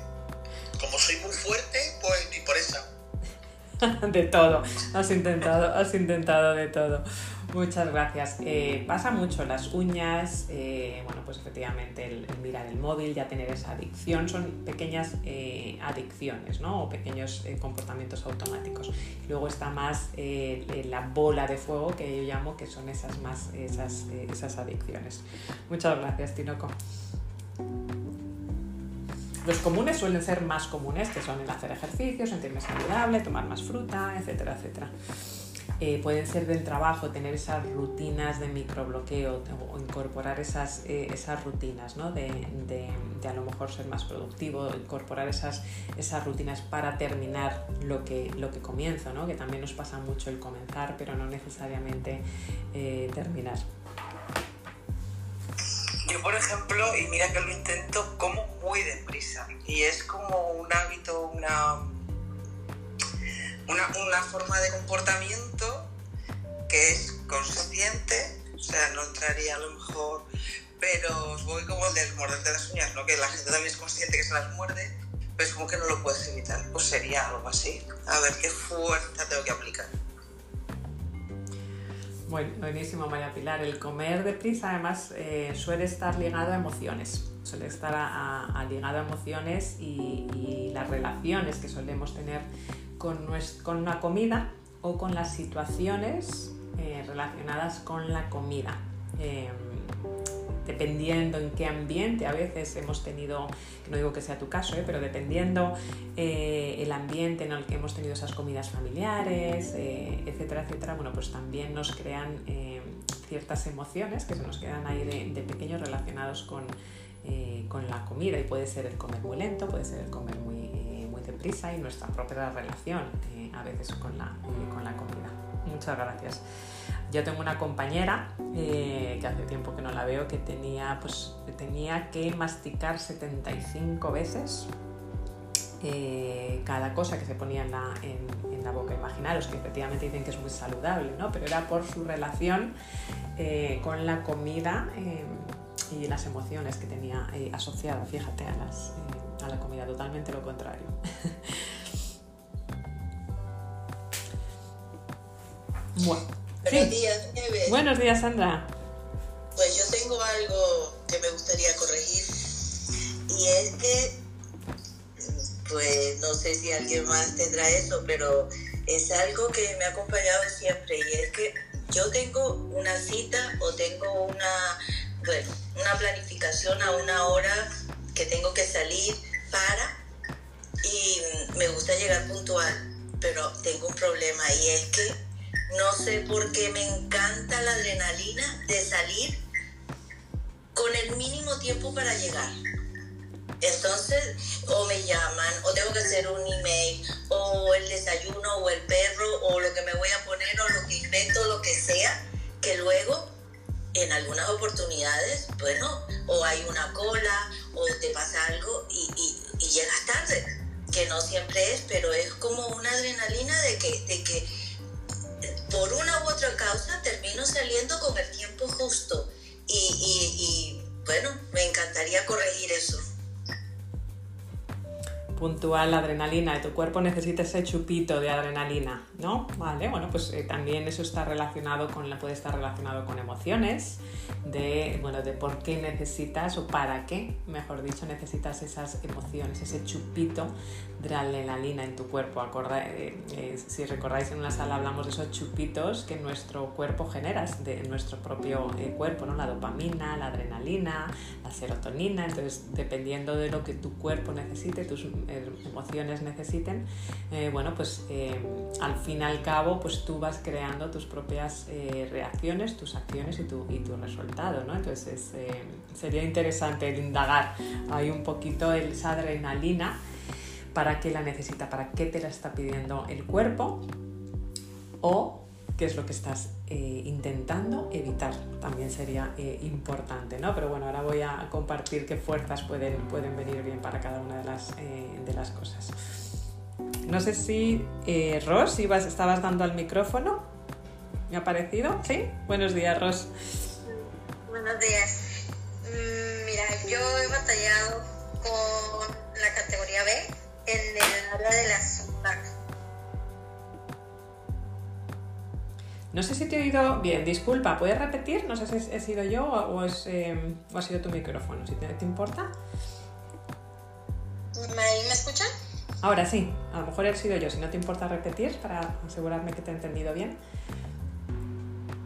como soy muy fuerte, pues ni por esa. de todo, has intentado, has intentado de todo. Muchas gracias. Eh, pasa mucho las uñas, eh, bueno, pues efectivamente el, mirar el móvil, ya tener esa adicción, son pequeñas eh, adicciones, ¿no? O pequeños comportamientos automáticos. Luego está más la bola de fuego que yo llamo que son esas más, esas, esas adicciones. Muchas gracias, Tinoco. Los comunes suelen ser más comunes, que son el hacer ejercicio, sentirme saludable, tomar más fruta, etcétera, etcétera. Eh, pueden ser del trabajo, tener esas rutinas de microbloqueo o incorporar esas, eh, esas rutinas, ¿no? de, a lo mejor ser más productivo, incorporar esas, esas rutinas para terminar lo que, lo que comienzo, ¿no? que también nos pasa mucho el comenzar, pero no necesariamente eh, terminar. Yo, por ejemplo, y mira que lo intento, como muy deprisa. Y es como un hábito, una, una, forma de comportamiento que es consciente, o sea, no entraría a lo mejor, pero voy como el del morderte las uñas, ¿no? Que la gente también es consciente que se las muerde, pero es como que no lo puedes evitar. Pues sería algo así. A ver qué fuerza tengo que aplicar. buenísimo, María Pilar. El comer deprisa además eh, suele estar ligado a emociones, suele estar a, a emociones y, las relaciones que solemos tener con, con una comida o con las situaciones eh, relacionadas con la comida. Em, dependiendo en qué ambiente a veces hemos tenido, no digo que sea tu caso, ¿eh? pero dependiendo eh, el ambiente en el que hemos tenido esas comidas familiares, eh, etcétera, etcétera, bueno, pues también nos crean ciertas emociones que se nos quedan ahí de, pequeños relacionados con, con, la comida y puede ser el comer muy lento, puede ser el comer muy, muy deprisa y nuestra propia relación a veces con la, con la comida. Muchas gracias. Yo tengo una compañera eh, que hace tiempo que no la veo que tenía, pues, tenía que masticar 75 veces eh, cada cosa que se ponía en la, en, la, boca. Imaginaros que efectivamente dicen que es muy saludable, ¿no? pero era por su relación eh, con la comida y las emociones que tenía asociadas, fíjate, a, las, a la comida, totalmente lo contrario. bueno. Buenos días, Buenos días, Sandra. Pues yo tengo algo que me gustaría corregir y es que, pues no sé si alguien más tendrá eso, pero es algo que me ha acompañado siempre y es que yo tengo una cita o tengo una, una planificación a una hora que tengo que salir para y me gusta llegar puntual, pero tengo un problema y es que no sé por qué me encanta la adrenalina de salir con el mínimo tiempo para llegar. Entonces, o me llaman, o tengo que hacer un email, o el desayuno, o el perro, o lo que me voy a poner, o lo que invento, lo que sea, que luego, en algunas oportunidades, bueno, o hay una cola, o te pasa algo y, y llegas tarde, que no siempre es, pero es como una adrenalina de que, de que por una u otra causa termino saliendo con el tiempo justo. Y, y, bueno, me encantaría corregir eso puntual adrenalina, tu cuerpo necesita ese chupito de adrenalina, ¿no? Vale, bueno, pues eh, también eso está relacionado con, puede estar relacionado con emociones, de, bueno, de por qué necesitas o para qué, mejor dicho, necesitas esas emociones, ese chupito de adrenalina en tu cuerpo. Eh, eh, si recordáis en una sala hablamos de esos chupitos que nuestro cuerpo genera, de nuestro propio cuerpo, ¿no? La dopamina, la adrenalina, la serotonina, entonces dependiendo de lo que tu cuerpo necesite, tus emociones necesiten, bueno, pues al fin y al cabo, pues tú vas creando tus propias reacciones, tus acciones y tu, y tu resultado ¿no? Entonces eh, sería interesante indagar ahí un poquito esa adrenalina, para qué la necesita, para qué te la está pidiendo el cuerpo o qué es lo que estás eh, intentando evitar. También sería eh, importante, ¿no? Pero bueno, ahora voy a compartir qué fuerzas pueden, pueden venir bien para cada una de las, de las cosas. No sé si, Ros, ibas, estabas dando al micrófono. ¿Me ha parecido? ¿Sí? Buenos días, Ros. Buenos días. Mm, mira, yo he batallado con la categoría B en el área de la No sé si te he oído bien, disculpa, ¿puedes repetir? No sé si he sido yo o, es, em, o ha sido tu micrófono, si te, te importa. ¿Me, ¿Me escuchan? Ahora sí, a lo mejor he sido yo, si no te importa repetir para asegurarme que te he entendido bien.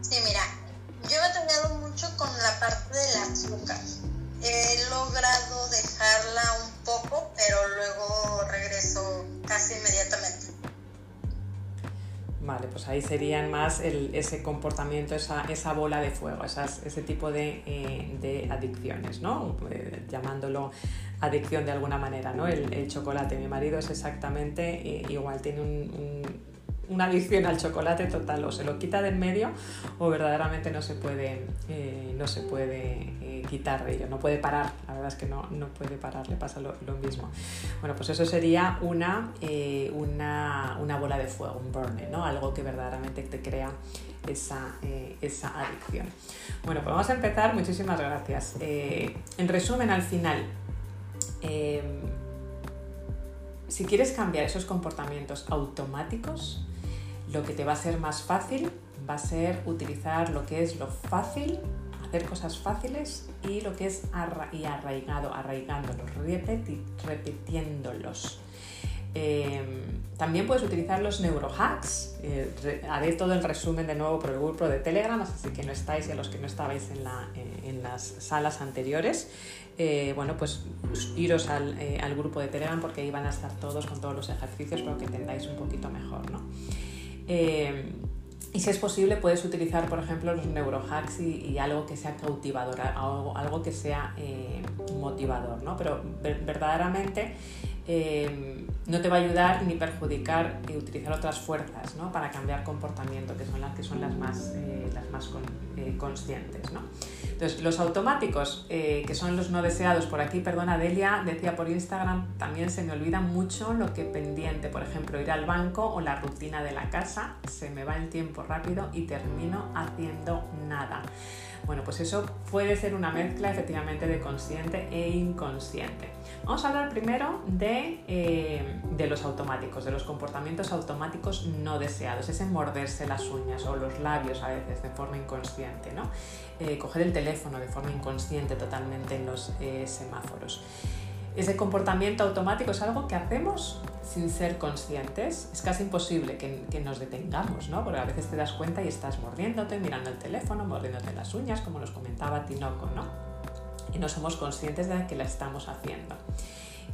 Sí, mira, yo he batallado mucho con la parte del azúcar. He logrado dejarla un poco, pero luego regreso casi inmediatamente. Vale, pues ahí serían más ese comportamiento, esa, esa, bola de fuego, ese tipo de, eh, adicciones, ¿no? Eh, llamándolo adicción de alguna manera, ¿no? El, chocolate, mi marido es exactamente eh, igual, tiene un una adicción al chocolate total, o se lo quita del medio o verdaderamente no se puede, eh, no se puede eh, quitar de ello, no puede parar, la verdad es que no, no puede parar, le pasa lo, mismo. Bueno, pues eso sería una, eh, una, una, bola de fuego, un burn, ¿no? algo que verdaderamente te crea esa, esa adicción. Bueno, pues vamos a empezar, muchísimas gracias. en resumen, al final, si quieres cambiar esos comportamientos automáticos, lo que te va a ser más fácil va a ser utilizar lo que es lo fácil, hacer cosas fáciles y lo que es y arraigado, arraigándolos, repitiéndolos. Em, también puedes utilizar los neurohacks. Eh, haré todo el resumen de nuevo por el grupo de Telegram, así que no estáis y a los que no estabais en, eh, las salas anteriores, eh, bueno, pues iros al, grupo de Telegram porque ahí van a estar todos con todos los ejercicios para que entendáis un poquito mejor. ¿no? Em, y si es posible, puedes utilizar, por ejemplo, los neurohacks y, algo que sea cautivador, algo, algo que sea motivador, ¿no? Pero verdaderamente Em, no te va a ayudar ni perjudicar y utilizar otras fuerzas ¿no? para cambiar comportamiento, que son las que son las más, eh, las más eh, conscientes. ¿no? Entonces, los automáticos, eh, que son los no deseados, por aquí, perdona, Delia decía por Instagram, también se me olvida mucho lo que pendiente, por ejemplo, ir al banco o la rutina de la casa, se me va el tiempo rápido y termino haciendo nada. Bueno, pues eso puede ser una mezcla efectivamente de consciente e inconsciente. Vamos a hablar primero de, eh, de, los automáticos, de los comportamientos automáticos no deseados, ese morderse las uñas o los labios a veces de forma inconsciente, ¿no? Eh, coger el teléfono de forma inconsciente totalmente en los eh, semáforos. Ese comportamiento automático es algo que hacemos sin ser conscientes. Es casi imposible que, que, nos detengamos, ¿no? Porque a veces te das cuenta y estás mordiéndote, mirando el teléfono, mordiéndote las uñas, como nos comentaba Tinoco, ¿no? Y no somos conscientes de que la estamos haciendo.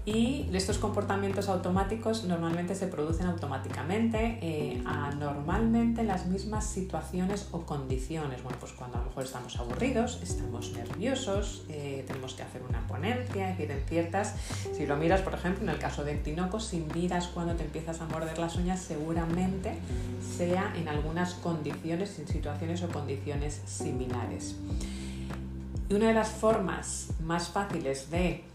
Y estos comportamientos automáticos normalmente se producen automáticamente, eh, normalmente en las mismas situaciones o condiciones. Bueno, pues cuando a lo mejor estamos aburridos, estamos nerviosos, eh, tenemos que hacer una ponencia, en ciertas, si lo miras, por ejemplo, en el caso de Tinoco, si miras cuando te empiezas a morder las uñas, seguramente sea en algunas condiciones, en situaciones o condiciones similares. Y una de las formas más fáciles de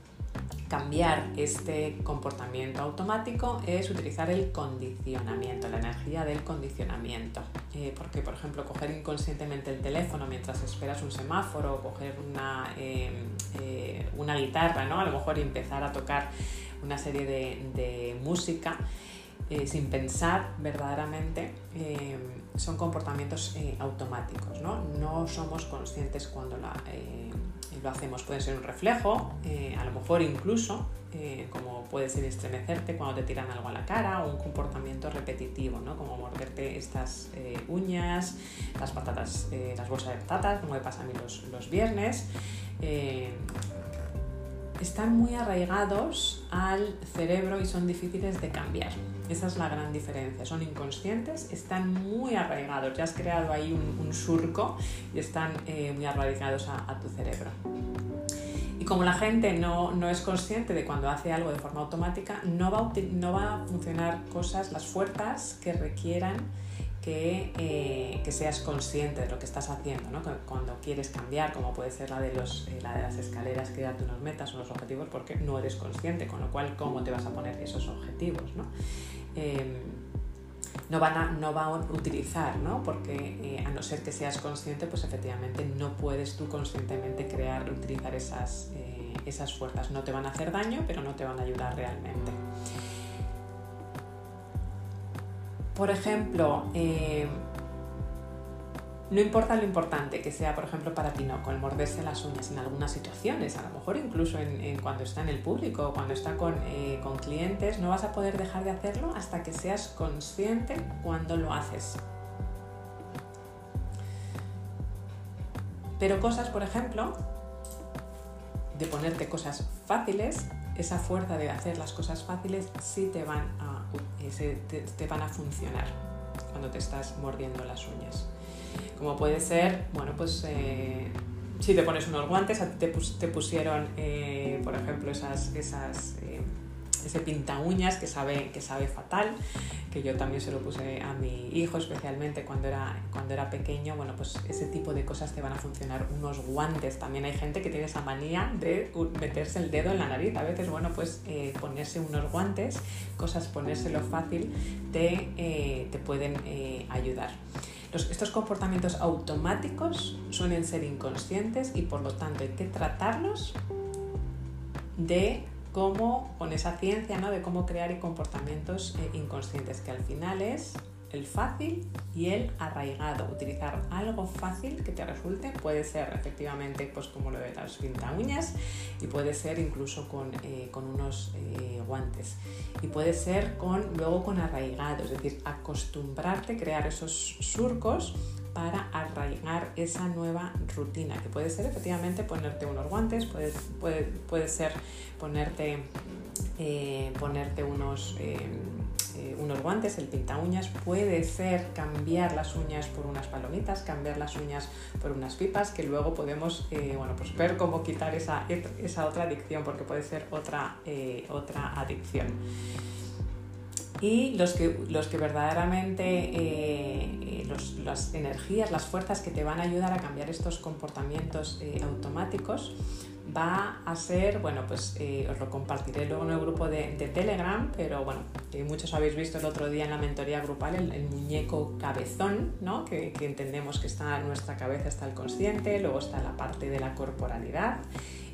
cambiar este comportamiento automático es utilizar el condicionamiento, la energía del condicionamiento. Eh, porque, por ejemplo, coger inconscientemente el teléfono mientras esperas un semáforo o coger una, eh, eh, una guitarra, ¿no? a lo mejor empezar a tocar una serie de, música sin pensar verdaderamente, son comportamientos automáticos. ¿no? no somos conscientes cuando la lo hacemos. Puede ser un reflejo, eh, a lo mejor incluso, eh, como puede ser estremecerte cuando te tiran algo a la cara o un comportamiento repetitivo, ¿no? como morderte estas eh, uñas, las patatas, las bolsas de patatas, como me pasa a mí los, los viernes están muy arraigados al cerebro y son difíciles de cambiar. Esa es la gran diferencia. Son inconscientes, están muy arraigados. Ya has creado ahí un, surco y están eh, muy arraigados a, tu cerebro. Y como la gente no, no, es consciente de cuando hace algo de forma automática, no va, no va a funcionar cosas, las fuerzas que requieran eh, que, seas consciente de lo que estás haciendo, ¿no? cuando quieres cambiar, como puede ser la de, los, eh, la de las escaleras, crearte unas metas, unos objetivos, porque no eres consciente, con lo cual, ¿cómo te vas a poner esos objetivos? ¿no? Em, no, van a, no va a utilizar, ¿no? porque eh, a no ser que seas consciente, pues efectivamente no puedes tú conscientemente crear, utilizar esas, esas fuerzas. No te van a hacer daño, pero no te van a ayudar realmente. Por ejemplo, eh, no importa lo importante que sea, por ejemplo, para ti, no, con morderse las uñas en algunas situaciones, a lo mejor incluso en, cuando está en el público, cuando está eh, con, clientes, no vas a poder dejar de hacerlo hasta que seas consciente cuando lo haces. Pero cosas, por ejemplo, de ponerte cosas fáciles, esa fuerza de hacer las cosas fáciles sí te van a te, van a funcionar cuando te estás mordiendo las uñas. Como puede ser, bueno, pues eh, si te pones unos guantes, a ti te, pusieron, eh, por ejemplo, esas, esas eh, ese pinta uñas que sabe, que sabe fatal, que yo también se lo puse a mi hijo, especialmente cuando era, cuando era pequeño. Bueno, pues ese tipo de cosas te van a funcionar. Unos guantes, también hay gente que tiene esa manía de meterse el dedo en la nariz. A veces, bueno, pues ponerse unos guantes, cosas, ponérselo fácil, te, te pueden ayudar. Estos comportamientos automáticos suelen ser inconscientes y por lo tanto hay que tratarlos de cómo, con esa ciencia ¿no? de cómo crear comportamientos eh, inconscientes, que al final es el fácil y el arraigado. Utilizar algo fácil que te resulte puede ser efectivamente pues como lo de las pinta uñas y puede ser incluso con, eh, unos eh, guantes y puede ser con luego con arraigado, es decir, acostumbrarte a crear esos surcos para arraigar esa nueva rutina, que puede ser efectivamente ponerte unos guantes, puede, puede, puede ser ponerte, eh, ponerte unos eh, unos guantes, el pinta uñas, puede ser cambiar las uñas por unas palomitas, cambiar las uñas por unas pipas, que luego podemos eh, bueno, pues ver cómo quitar esa, esa, otra adicción, porque puede ser otra, eh, otra adicción. Y los que, los que verdaderamente las energías, las fuerzas que te van a ayudar a cambiar estos comportamientos automáticos, va a ser, bueno, pues eh, os lo compartiré luego en el grupo de, Telegram, pero bueno, muchos habéis visto el otro día en la mentoría grupal el, muñeco cabezón, ¿no? Que, que, entendemos que está en nuestra cabeza, está el consciente, luego está la parte de la corporalidad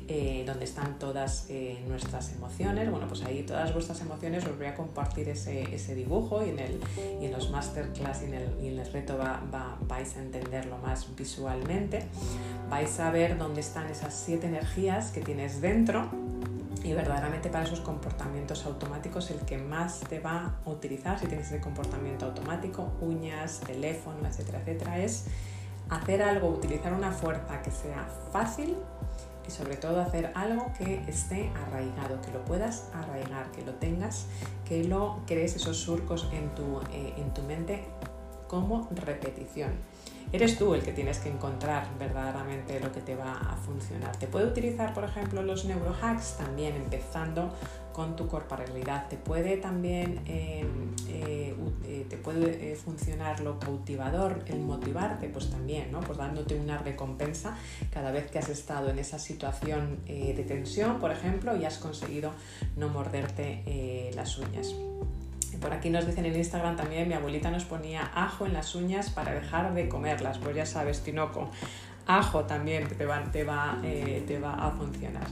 eh, donde están todas eh, nuestras emociones. Bueno, pues ahí todas vuestras emociones os voy a compartir ese, ese dibujo y en, el, y en los masterclass y en el, y en el reto va, vais a entenderlo más visualmente. Vais a ver dónde están esas siete energías que tienes dentro y verdaderamente para esos comportamientos automáticos el que más te va a utilizar si tienes ese comportamiento automático, uñas, teléfono, etcétera, etcétera, es hacer algo, utilizar una fuerza que sea fácil y sobre todo hacer algo que esté arraigado, que lo puedas arraigar, que lo tengas, que lo crees esos surcos en tu, eh, en tu mente como repetición. Eres tú el que tienes que encontrar verdaderamente lo que te va a funcionar. Te puede utilizar, por ejemplo, los neurohacks también empezando con tu corporalidad. Te puede también eh, eh, eh, te puede funcionar lo cautivador, el motivarte, pues también, ¿no? Pues dándote una recompensa cada vez que has estado en esa situación de tensión, por ejemplo, y has conseguido no morderte las uñas. Por aquí nos dicen en Instagram también, mi abuelita nos ponía ajo en las uñas para dejar de comerlas. Pues ya sabes, Tinoco, ajo también te va, te va, te va a funcionar.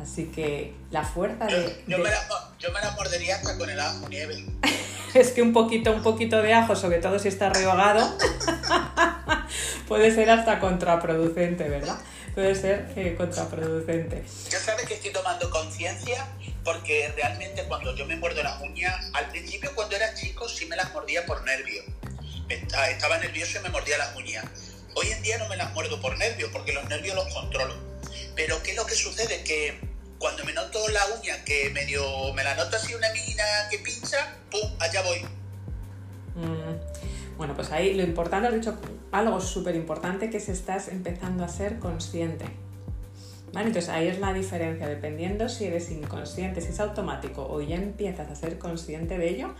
Así que la fuerza de... Yo, Me, la, mordería hasta con el ajo, nieve. es que un poquito, un poquito de ajo, sobre todo si está rehogado, puede ser hasta contraproducente, ¿verdad? Puede ser eh, contraproducente. Yo sabes que estoy tomando conciencia porque realmente cuando yo me muerdo las uñas, al principio cuando era chico sí me las mordía por nervio. Estaba nervioso y me mordía las uñas. Hoy en día no me las muerdo por nervio porque los nervios los controlo. Pero ¿qué es lo que sucede? Que cuando me noto la uña que medio me la noto así una mina que pincha, ¡pum! Allá voy. Bueno, pues ahí lo importante, has dicho algo súper importante que es estás empezando a ser consciente. ¿Vale? Entonces ahí es la diferencia, dependiendo si eres inconsciente, si es automático o ya empiezas a ser consciente de ello,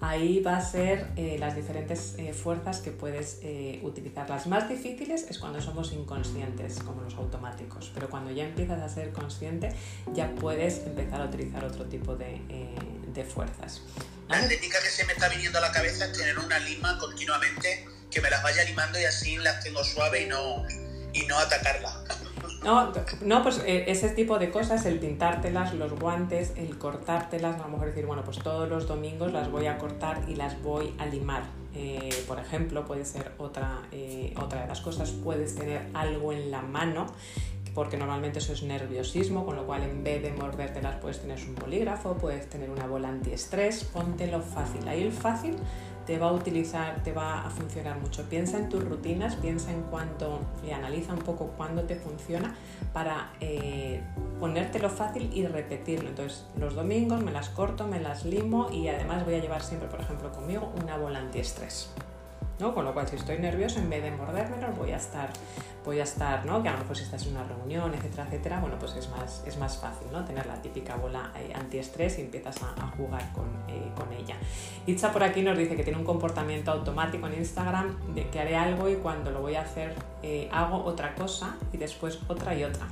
ahí va a ser eh, las diferentes eh, fuerzas que puedes eh, utilizar. Las más difíciles es cuando somos inconscientes, como los automáticos, pero cuando ya empiezas a ser consciente ya puedes empezar a utilizar otro tipo de fuerzas. La técnica que se me está viniendo a la cabeza es tener una lima continuamente que me las vaya limando y así las tengo suave y no, y no atacarla. No, no, pues eh, ese tipo de cosas, el pintártelas, los guantes, el cortártelas, a lo mejor decir, bueno, pues todos los domingos las voy a cortar y las voy a limar. Eh, por ejemplo, puede ser otra, eh, otra de las cosas, puedes tener algo en la mano porque normalmente eso es nerviosismo, con lo cual en vez de mordértelas puedes tener un bolígrafo, puedes tener una bola antiestrés, póntelo fácil. Ahí el fácil te va a utilizar, te va a funcionar mucho. Piensa en tus rutinas, piensa en cuánto y analiza un poco cuándo te funciona para eh, ponértelo fácil y repetirlo. Entonces, los domingos me las corto, me las limo y además voy a llevar siempre, por ejemplo, conmigo una bola antiestrés. ¿No? Con lo cual, si estoy nervioso, en vez de mordérmelo, voy a estar, voy a estar, ¿no? Que a lo mejor si estás en una reunión, etcétera, etcétera, bueno, pues es más, es más fácil, ¿no? Tener la típica bola eh, antiestrés y empiezas a, jugar con, eh, con, ella. Itza por aquí nos dice que tiene un comportamiento automático en Instagram de que haré algo y cuando lo voy a hacer eh, hago otra cosa y después otra y otra.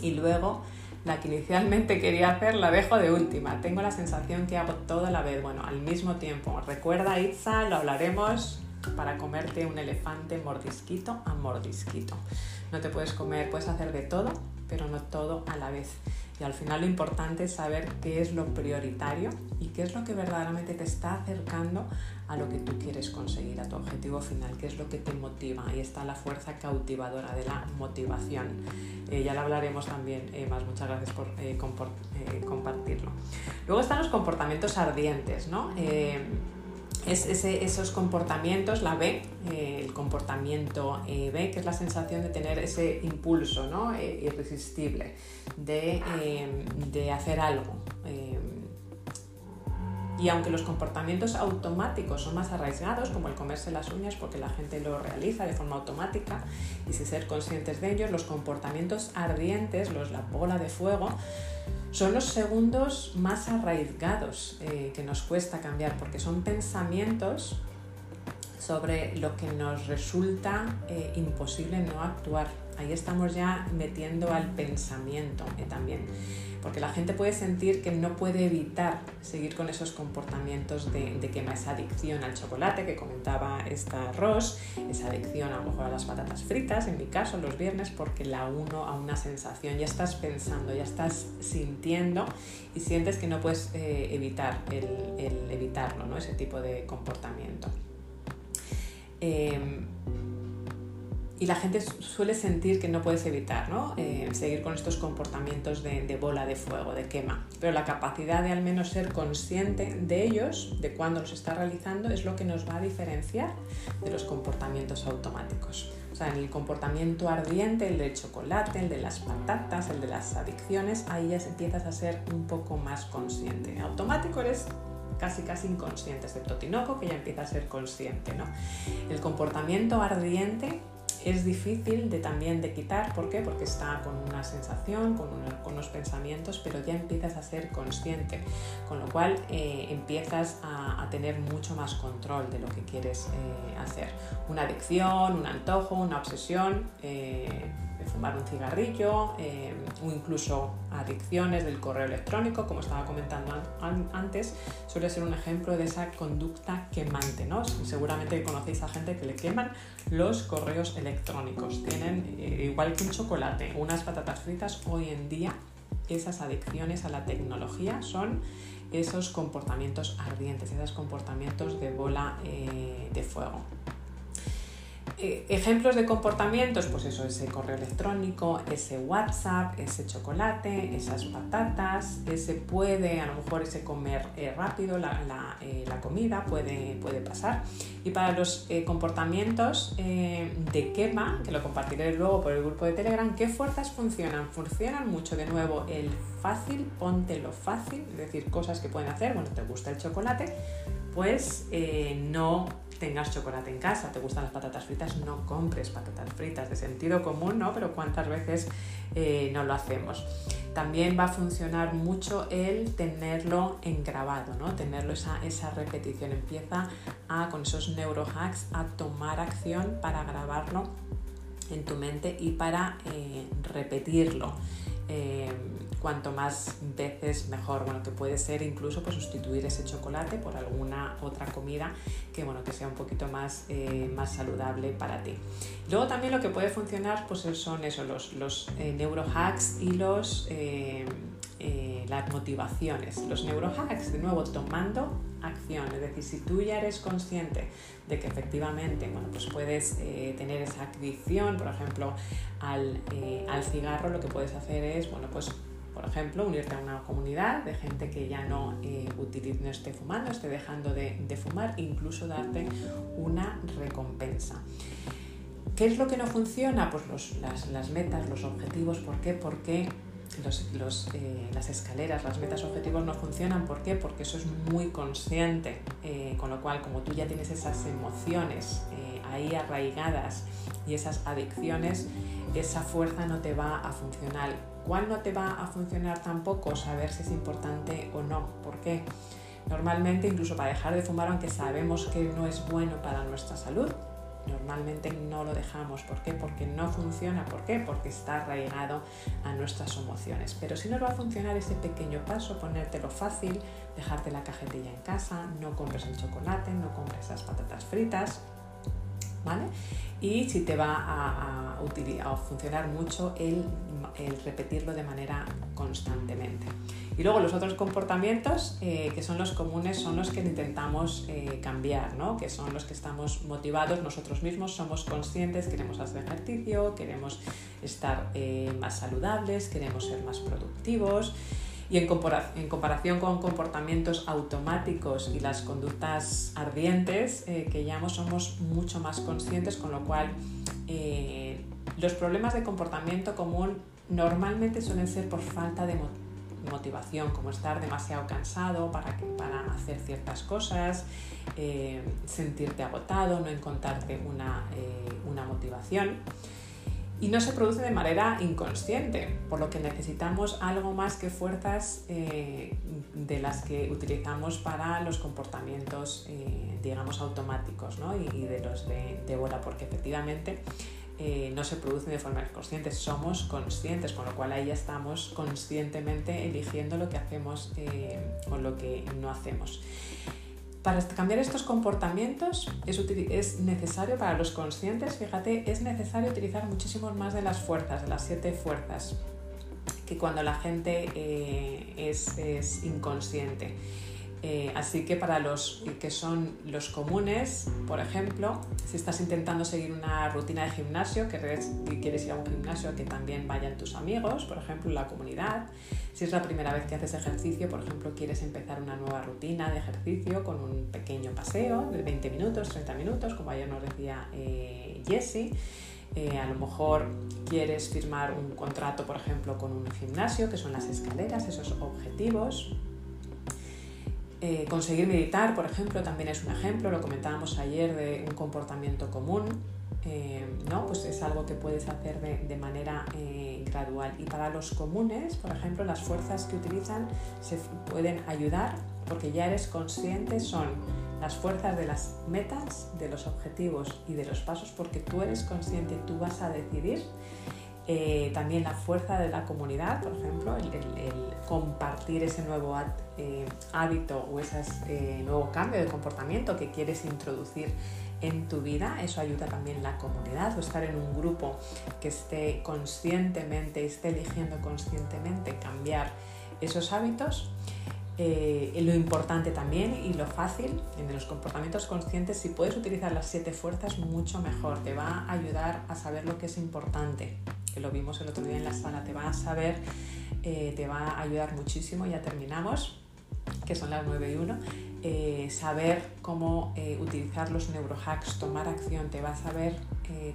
Y luego la que inicialmente quería hacer la dejo de última. Tengo la sensación que hago todo a la vez, bueno, al mismo tiempo. Recuerda, Itza, lo hablaremos para comerte un elefante mordisquito a mordisquito. No te puedes comer, puedes hacer de todo, pero no todo a la vez. Y al final lo importante es saber qué es lo prioritario y qué es lo que verdaderamente te está acercando a lo que tú quieres conseguir, a tu objetivo final, qué es lo que te motiva. Ahí está la fuerza cautivadora de la motivación. Eh, ya lo hablaremos también eh, más. Muchas gracias por eh, compartirlo. Luego están los comportamientos ardientes, ¿no? Es esos comportamientos, la B, eh, el comportamiento eh, B, que es la sensación de tener ese impulso ¿no? Eh, irresistible de, de, hacer algo. y aunque los comportamientos automáticos son más arraigados, como el comerse las uñas, porque la gente lo realiza de forma automática y sin ser conscientes de ellos, los comportamientos ardientes, los la bola de fuego, son los segundos más arraigados eh, que nos cuesta cambiar porque son pensamientos sobre lo que nos resulta eh, imposible no actuar. Ahí estamos ya metiendo al pensamiento eh, también porque la gente puede sentir que no puede evitar seguir con esos comportamientos de, de quema, esa adicción al chocolate que comentaba esta Ross, esa adicción a lo mejor a las patatas fritas, en mi caso los viernes, porque la uno a una sensación, ya estás pensando, ya estás sintiendo y sientes que no puedes eh, evitar el, evitarlo, ¿no? ese tipo de comportamiento. Em, y la gente suele sentir que no puedes evitar ¿no? Eh, seguir con estos comportamientos de, bola de fuego, de quema. Pero la capacidad de al menos ser consciente de ellos, de cuándo los está realizando, es lo que nos va a diferenciar de los comportamientos automáticos. O sea, en el comportamiento ardiente, el del chocolate, el de las patatas, el de las adicciones, ahí ya empiezas a ser un poco más consciente. En automático eres casi casi inconsciente, excepto Tinoco, que ya empieza a ser consciente. ¿no? El comportamiento ardiente es difícil de también de quitar, ¿por qué? Porque está con una sensación, con, unos pensamientos, pero ya empiezas a ser consciente, con lo cual eh, empiezas a, tener mucho más control de lo que quieres eh, hacer. Una adicción, un antojo, una obsesión. Eh, fumar un cigarrillo eh, o incluso adicciones del correo electrónico, como estaba comentando antes, suele ser un ejemplo de esa conducta quemante. Seguramente conocéis a gente que le queman los correos electrónicos. Tienen, eh, igual que un chocolate, unas patatas fritas, hoy en día esas adicciones a la tecnología son esos comportamientos ardientes, esos comportamientos de bola eh, de fuego. Eh, ejemplos de comportamientos, pues eso, ese correo electrónico, ese WhatsApp, ese chocolate, esas patatas, ese puede, a lo mejor ese comer eh, rápido la, eh, la, comida puede, puede pasar. Y para los comportamientos de quema, que lo compartiré luego por el grupo de Telegram, ¿qué fuerzas funcionan? Funcionan mucho de nuevo el fácil, ponte lo fácil, es decir, cosas que pueden hacer, bueno, te gusta el chocolate, pues no tengas chocolate en casa, te gustan las patatas fritas, no compres patatas fritas, de sentido común, ¿no? Pero cuántas veces eh, no lo hacemos. También va a funcionar mucho el tenerlo en grabado, ¿no? Tenerlo esa, esa repetición. Empieza a, con esos neurohacks a tomar acción para grabarlo en tu mente y para eh, repetirlo. Eh, cuanto más veces mejor. Bueno, que puede ser incluso pues, sustituir ese chocolate por alguna otra comida que, bueno, que sea un poquito más, eh, más saludable para ti. Luego también lo que puede funcionar pues, son eso, los, los eh, neurohacks y los, eh, las motivaciones. Los neurohacks, de nuevo, tomando acción. Es decir, si tú ya eres consciente de que efectivamente bueno, pues puedes tener esa adicción, por ejemplo, al, al, cigarro, lo que puedes hacer es bueno, pues por ejemplo, unirte a una comunidad de gente que ya no, eh, no esté fumando, esté dejando de, fumar, incluso darte una recompensa. ¿Qué es lo que no funciona? Pues las, metas, los objetivos. ¿Por qué? Porque los, eh, las escaleras, las metas objetivos no funcionan. ¿Por qué? Porque eso es muy consciente. Eh, con lo cual, como tú ya tienes esas emociones ahí arraigadas y esas adicciones, esa fuerza no te va a funcionar ¿Cuál no te va a funcionar tampoco saber si es importante o no. ¿Por qué? Normalmente, incluso para dejar de fumar, aunque sabemos que no es bueno para nuestra salud, normalmente no lo dejamos. ¿Por qué? Porque no funciona. ¿Por qué? Porque está arraigado a nuestras emociones. Pero si nos va a funcionar ese pequeño paso, ponértelo fácil, dejarte la cajetilla en casa, no compres el chocolate, no compres esas patatas fritas, ¿vale? Y si te va a, funcionar mucho el repetirlo de manera constantemente. Y luego los otros comportamientos eh, que son los comunes son los que intentamos eh, cambiar, ¿no? que son los que estamos motivados nosotros mismos, somos conscientes, queremos hacer ejercicio, queremos estar eh, más saludables, queremos ser más productivos. Y en, comparación con comportamientos automáticos y las conductas ardientes que ya somos mucho más conscientes, con lo cual los problemas de comportamiento común normalmente suelen ser por falta de motivación motivación, como estar demasiado cansado para, para hacer ciertas cosas, eh, sentirte agotado, no encontrarte una, eh, una motivación. Y no se produce de manera inconsciente, por lo que necesitamos algo más que fuerzas eh, de las que utilizamos para los comportamientos, digamos, automáticos ¿no? y, de los de, de bola, porque efectivamente eh, no se producen de forma inconsciente, somos conscientes, con lo cual ahí ya estamos conscientemente eligiendo lo que hacemos eh, o lo que no hacemos. Para cambiar estos comportamientos es, es, necesario para los conscientes, fíjate, es necesario utilizar muchísimo más de las fuerzas, de las siete fuerzas, que cuando la gente eh, es, es inconsciente. Eh, así que para los que son los comunes, por ejemplo, si estás intentando seguir una rutina de gimnasio, que quieres ir a un gimnasio que también vayan tus amigos, por ejemplo, la comunidad. Si es la primera vez que haces ejercicio, por ejemplo, quieres empezar una nueva rutina de ejercicio con un pequeño paseo de 20 minutos, 30 minutos, como ayer nos decía eh, Jessie. Eh, a lo mejor quieres firmar un contrato, por ejemplo, con un gimnasio, que son las escaleras, esos objetivos, eh, conseguir meditar, por ejemplo, también es un ejemplo, lo comentábamos ayer de un comportamiento común, eh, ¿no? pues es algo que puedes hacer de, manera eh, gradual. Y para los comunes, por ejemplo, las fuerzas que utilizan se pueden ayudar porque ya eres consciente, son las fuerzas de las metas, de los objetivos y de los pasos, porque tú eres consciente, tú vas a decidir eh, también la fuerza de la comunidad, por ejemplo, el, compartir ese nuevo eh, hábito o ese eh, nuevo cambio de comportamiento que quieres introducir en tu vida, eso ayuda también la comunidad o estar en un grupo que esté conscientemente, esté eligiendo conscientemente cambiar esos hábitos. lo importante también y lo fácil en los comportamientos conscientes, si puedes utilizar las siete fuerzas, mucho mejor. Te va a ayudar a saber lo que es importante lo vimos el otro día en la sala, te va a saber, eh, te va a ayudar muchísimo, ya terminamos, que son las 9 y 1, eh, saber cómo eh, utilizar los neurohacks, tomar acción, te va a saber,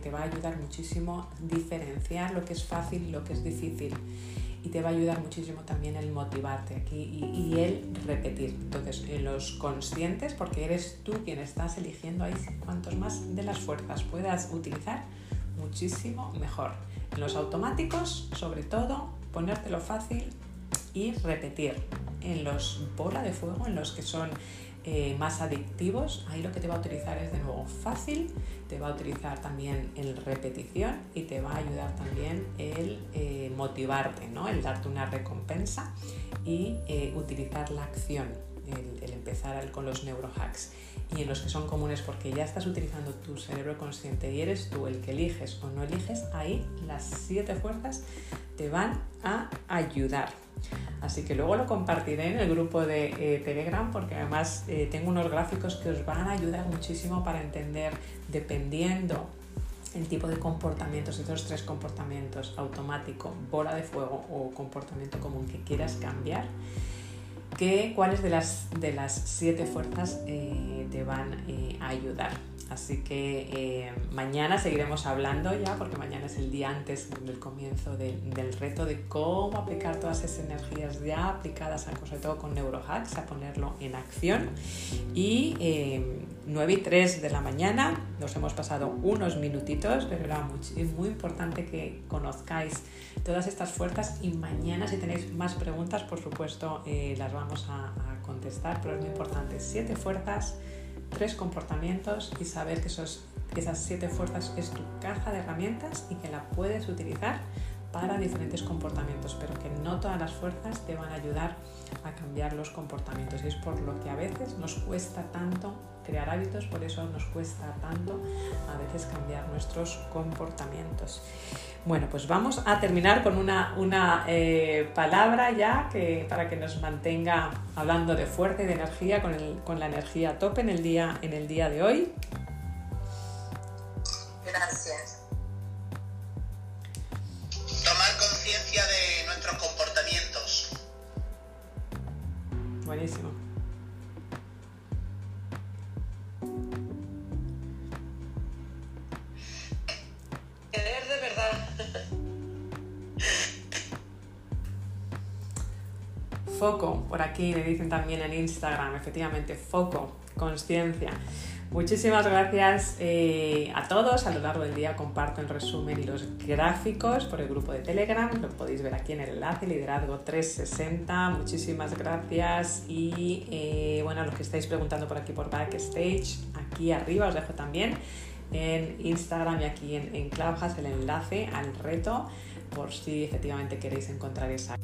te va a ayudar muchísimo diferenciar lo que es fácil y lo que es difícil y te va a ayudar muchísimo también el motivarte aquí y, y, el repetir. Entonces, en los conscientes, porque eres tú quien estás eligiendo ahí, cuantos más de las fuerzas puedas utilizar, muchísimo mejor. Los automáticos, sobre todo, ponértelo fácil y repetir. En los bola de fuego, en los que son eh, más adictivos, ahí lo que te va a utilizar es de nuevo fácil, te va a utilizar también el repetición y te va a ayudar también el eh, motivarte, ¿no? el darte una recompensa y eh, utilizar la acción, el, el empezar con los neurohacks y en los que son comunes porque ya estás utilizando tu cerebro consciente y eres tú el que eliges o no eliges, ahí las siete fuerzas te van a ayudar. Así que luego lo compartiré en el grupo de eh, Telegram porque además eh, tengo unos gráficos que os van a ayudar muchísimo para entender, dependiendo el tipo de comportamientos, esos tres comportamientos, automático, bola de fuego o comportamiento común que quieras cambiar, que, cuáles de las, de las siete fuerzas eh, te van eh, a ayudar. Así que eh, mañana seguiremos hablando ya, porque mañana es el día antes del comienzo del reto de cómo aplicar todas esas energías ya aplicadas, sobre todo con neurohacks, a ponerlo en acción. Y 9 y 3 de la mañana nos hemos pasado unos minutitos, pero era muy, importante que conozcáis todas estas fuerzas y mañana si tenéis más preguntas, por supuesto, eh, las vamos a, contestar, pero es muy importante. Siete fuerzas, tres comportamientos y saber que esos, esas siete fuerzas es tu caja de herramientas y que la puedes utilizar para diferentes comportamientos, pero que no todas las fuerzas te van a ayudar a cambiar los comportamientos. Y es por lo que a veces nos cuesta tanto crear hábitos, por eso nos cuesta tanto a veces cambiar nuestros comportamientos. Bueno, pues vamos a terminar con una, una eh, palabra ya que, para que nos mantenga hablando de fuerte y de energía, con, el, con la energía a tope en el día, en el día de hoy. Gracias. De nuestros comportamientos. Buenísimo. Querer de verdad. Foco, por aquí me dicen también en Instagram, efectivamente, foco, conciencia. Muchísimas gracias eh, a todos. A lo largo del día comparto el resumen y los gráficos por el grupo de Telegram. Lo podéis ver aquí en el enlace, Liderazgo 360. Muchísimas gracias. Y eh, bueno, a los que estáis preguntando por aquí por Backstage, aquí arriba os dejo también en Instagram y aquí en, en Clubhouse el enlace al reto por si efectivamente queréis encontrar esa.